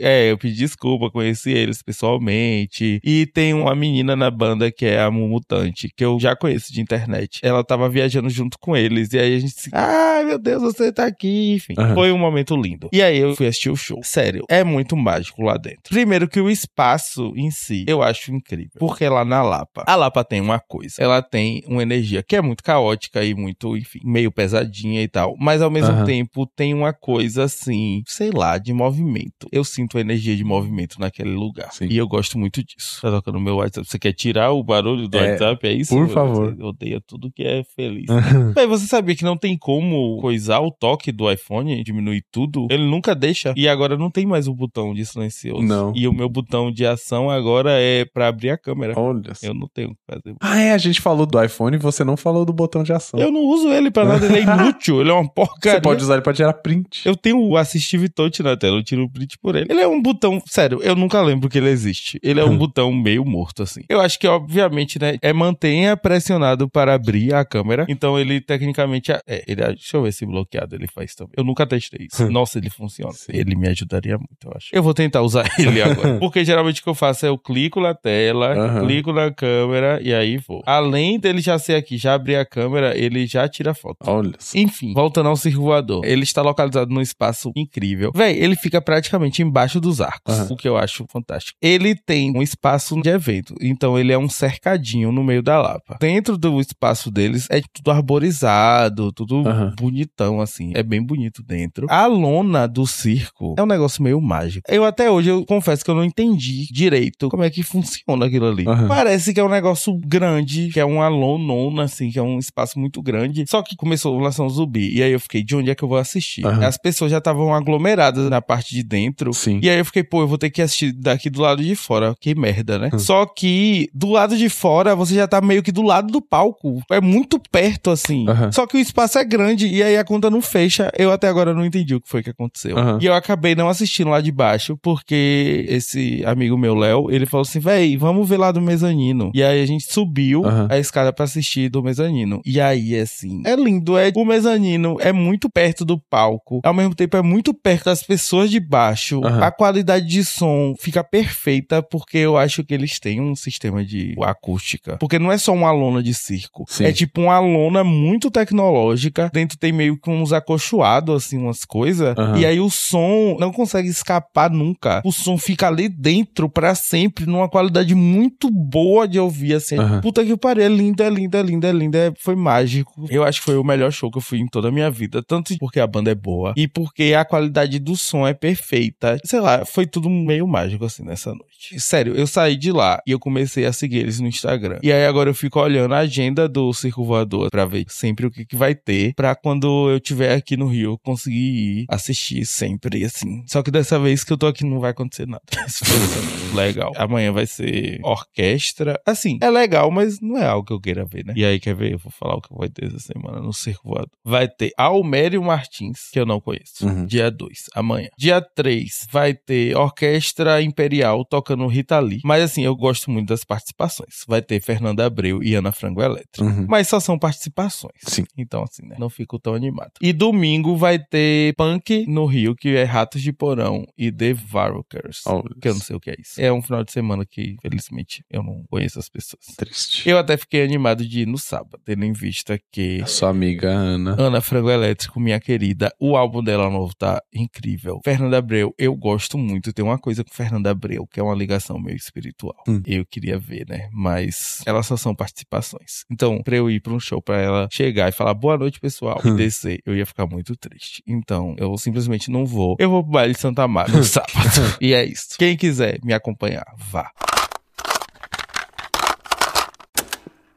É, eu pedi desculpa, conheci eles pessoalmente. E tem uma menina na banda que é a Mumutante, que eu já conheço de internet. Ela tava viajando junto com eles. E aí a gente se. Ai, meu Deus, você tá aqui. Enfim, Aham. foi um momento lindo. E aí eu fui assistir o show. Sério, é muito mágico lá dentro. Primeiro que o espaço em si, eu acho incrível. Porque lá na Lapa, a Lapa tem uma coisa. Ela tem uma energia que é muito caótica e muito, enfim, meio pesadinha e tal. Mas ao mesmo Aham. tempo tem uma coisa assim, sei lá, de movimento. Eu sinto a energia de movimento naquele lugar. Sim. E eu gosto muito disso. Tá tocando meu WhatsApp. Você quer tirar o barulho do É, WhatsApp? É isso? por Você favor. odeia tudo que é feliz. (laughs) Véi, você sabia que não tem como coisar o toque do iPhone, diminuir tudo? Ele nunca deixa. E agora não tem mais o botão de silencioso. Não. E o meu botão de ação agora é pra abrir a câmera. Olha. Eu não tenho o que fazer. Ah, é, a gente falou do iPhone e você não falou do botão de ação. Eu não uso ele pra nada, ele é (laughs) inútil, ele é uma porcaria. Você pode usar ele pra tirar print. Eu tenho o Assistive Touch na tela, eu tiro o print por ele. Ele é um botão, sério, eu nunca lembro que ele existe. Ele é um botão meio morto, assim. Eu acho que, obviamente, né, é mantenha pressionado para abrir a câmera. Então ele, tecnicamente, é, ele, deixa eu ver se bloqueado ele faz também. Eu nunca testei isso. (laughs) Nossa, ele funciona. Sim. Ele me ajudaria muito, eu acho. Eu vou tentar usar (laughs) ele agora. (laughs) Porque geralmente o que eu faço é eu clico na tela, Aham. clico na câmera e aí vou. Além dele já ser aqui, já abrir a câmera, ele já tira foto. Olha só. Enfim, voltando ao circo voador. Ele está localizado num espaço incrível. Véi, ele fica praticamente embaixo dos arcos, Aham. o que eu acho fantástico. Ele tem um espaço de evento, então ele é um cercadinho no meio da Lapa. Dentro do espaço deles é tudo arborizado, tudo Aham. bonitão, assim. É bem bonito dentro. A lona do circo é um negócio meio mágico. Eu até hoje, eu confesso que eu não entendi direito como é que funciona aquilo ali. Aham. Parece que é um negócio grande, que é uma lonona, assim, que é um espaço muito grande. Só que começou a Nação Zumbi. E aí eu fiquei, de onde é que eu vou assistir? Assistir. Aham. As pessoas já estavam aglomeradas na parte de dentro. Sim. E aí eu fiquei, pô, eu vou ter que assistir daqui do lado de fora. Que merda, né? Só que do lado de fora você já tá meio que do lado do palco. É muito perto, assim. Aham. Só que o espaço é grande e aí a conta não fecha. Eu até agora não entendi o que foi que aconteceu. E eu acabei não assistindo lá de baixo, porque esse amigo meu, Léo, ele falou assim: véi, vamos ver lá do mezanino. E aí a gente subiu a escada pra assistir do mezanino. E aí, assim, é lindo. É, o mezanino é muito perto do palco, ao mesmo tempo é muito perto das pessoas de baixo. Aham. A qualidade de som fica perfeita, porque eu acho que eles têm um sistema de acústica. Porque não é só uma lona de circo. Sim. É tipo uma lona muito tecnológica. Dentro tem meio que uns acolchoados, assim, umas coisas. Aham. E aí o som não consegue escapar nunca. O som fica ali dentro pra sempre, numa qualidade muito boa de ouvir, assim. Aham. Puta que pariu, é lindo, é lindo, é lindo, é lindo. É, foi mágico. Eu acho que foi o melhor show que eu fui em toda a minha vida. Tanto porque a banda é boa e porque a qualidade do som é perfeita. Sei lá, foi tudo meio mágico, assim, nessa noite. Sério, eu saí de lá e eu comecei a seguir eles no Instagram. E aí agora eu fico olhando a agenda do Circo Voador pra ver sempre o que, que vai ter. Pra quando eu tiver aqui no Rio, conseguir ir assistir sempre, assim. Só que dessa vez que eu tô aqui não vai acontecer nada. (laughs) Foi legal. Amanhã vai ser orquestra. Assim, é legal, mas não é algo que eu queira ver, né? E aí, quer ver? Eu vou falar o que vai ter essa semana no Circo Voador. Vai ter Almério Martins, que eu não conheço. Uhum. Dia 2, amanhã. Dia 3, vai ter Orquestra Imperial tocando Rita Lee. Mas assim, eu gosto muito das participações. Vai ter Fernanda Abreu e Ana Frango Elétrica. Uhum. Mas só são participações. Sim. Então, assim, né? Não fico tão animado. E domingo vai ter Punk no Rio, que é Ratos de Porão e The Varukers. Olha Que eu não sei o que é isso. É um final de semana que, felizmente, eu não conheço as pessoas. Triste. Eu até fiquei animado de ir no sábado, tendo em vista que A sua amiga Ana. Ana Frango Elétrico, minha querida, o álbum dela novo tá incrível. Fernanda Abreu, eu gosto muito. Tem uma coisa com Fernanda Abreu, que é uma ligação meio espiritual. Hum. Eu queria ver, né? Mas elas só são participações. Então, pra eu ir pra um show, pra ela chegar e falar boa noite, pessoal, e Hum. descer, eu ia ficar muito triste. Então, eu simplesmente não vou. Eu vou pro baile de Santa Amaro no sábado. (laughs) e é isso. Quem quiser me acompanhar, vá.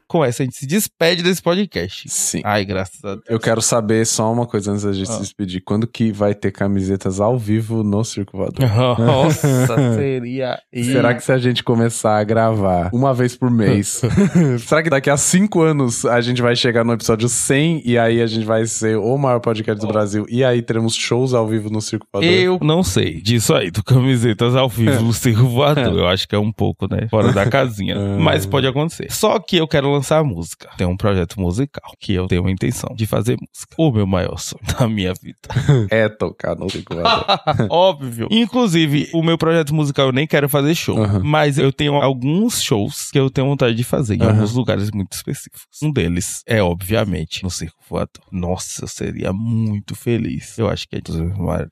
Com essa, a gente se despede desse podcast. Sim. Ai, graças a Deus. Eu quero saber só uma coisa antes da gente Ah. se despedir. Quando que vai ter camisetas ao vivo no Circo Voador? (laughs) Nossa, (laughs) seria. Será que se a gente começar a gravar uma vez por mês, (laughs) será que daqui a cinco anos a gente vai chegar no episódio 100 e aí a gente vai ser o maior podcast do Brasil e aí teremos shows ao vivo no Circo Voador? Eu não sei disso aí, do camisetas ao vivo no Circo Voador. Eu acho que é um pouco, né? Fora da casinha. Ah. Mas pode acontecer. Só que eu quero lançar música. Tem um projeto musical que eu tenho a intenção de fazer música. O meu maior sonho (laughs) da minha vida. É tocar no Circo Voador. (laughs) Óbvio. Inclusive, o meu projeto musical eu nem quero fazer show. Aham. Mas eu tenho alguns shows que eu tenho vontade de fazer em Aham. alguns lugares muito específicos. Um deles é, obviamente, no Circo Voador. Nossa, eu seria muito feliz. Eu acho que é dos meus maiores.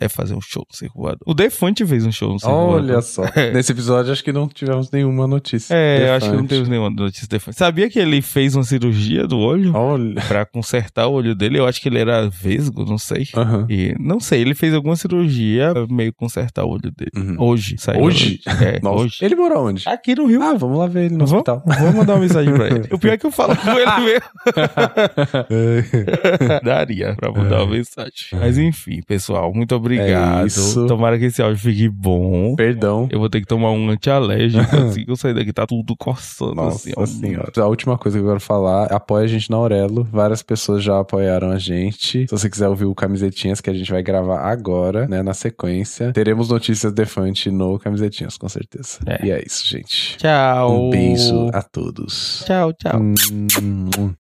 É fazer um show no Circo Voador. O Defante fez um show no Circo Olha Voador. só. (laughs) Nesse episódio acho que não tivemos nenhuma notícia. É, eu acho que não Defante. temos nenhuma notícia Defante. Sabia que ele fez uma cirurgia do olho? Olha. Pra consertar o olho dele? Eu acho que ele era vesgo, não sei. Aham. E não sei, ele fez alguma cirurgia pra meio consertar o olho dele. Uhum. Hoje, saiu. Hoje? É, (laughs) hoje. Ele mora onde? Aqui no Rio. Ah, vamos lá ver ele no Vou, hospital. vou mandar uma mensagem pra ele. (laughs) O pior é que eu falo com ele mesmo. (laughs) Daria pra mandar uma mensagem. Mas enfim, pessoal, muito obrigado. É isso. Tomara que esse áudio fique bom. Perdão. Eu vou ter que tomar um antialérgico, assim, que eu sair daqui, tá tudo coçando, Nossa assim. ó. senhora. A última coisa que eu quero falar, apoia a gente na Aurelo. Várias pessoas já apoiaram a gente. Se você quiser ouvir o Camisetinhas, que a gente vai gravar agora, né, na sequência, teremos notícias defante no Camisetinhas, com certeza. É. E é isso, gente. Tchau. Um beijo a todos. Tchau, tchau. Hum, hum.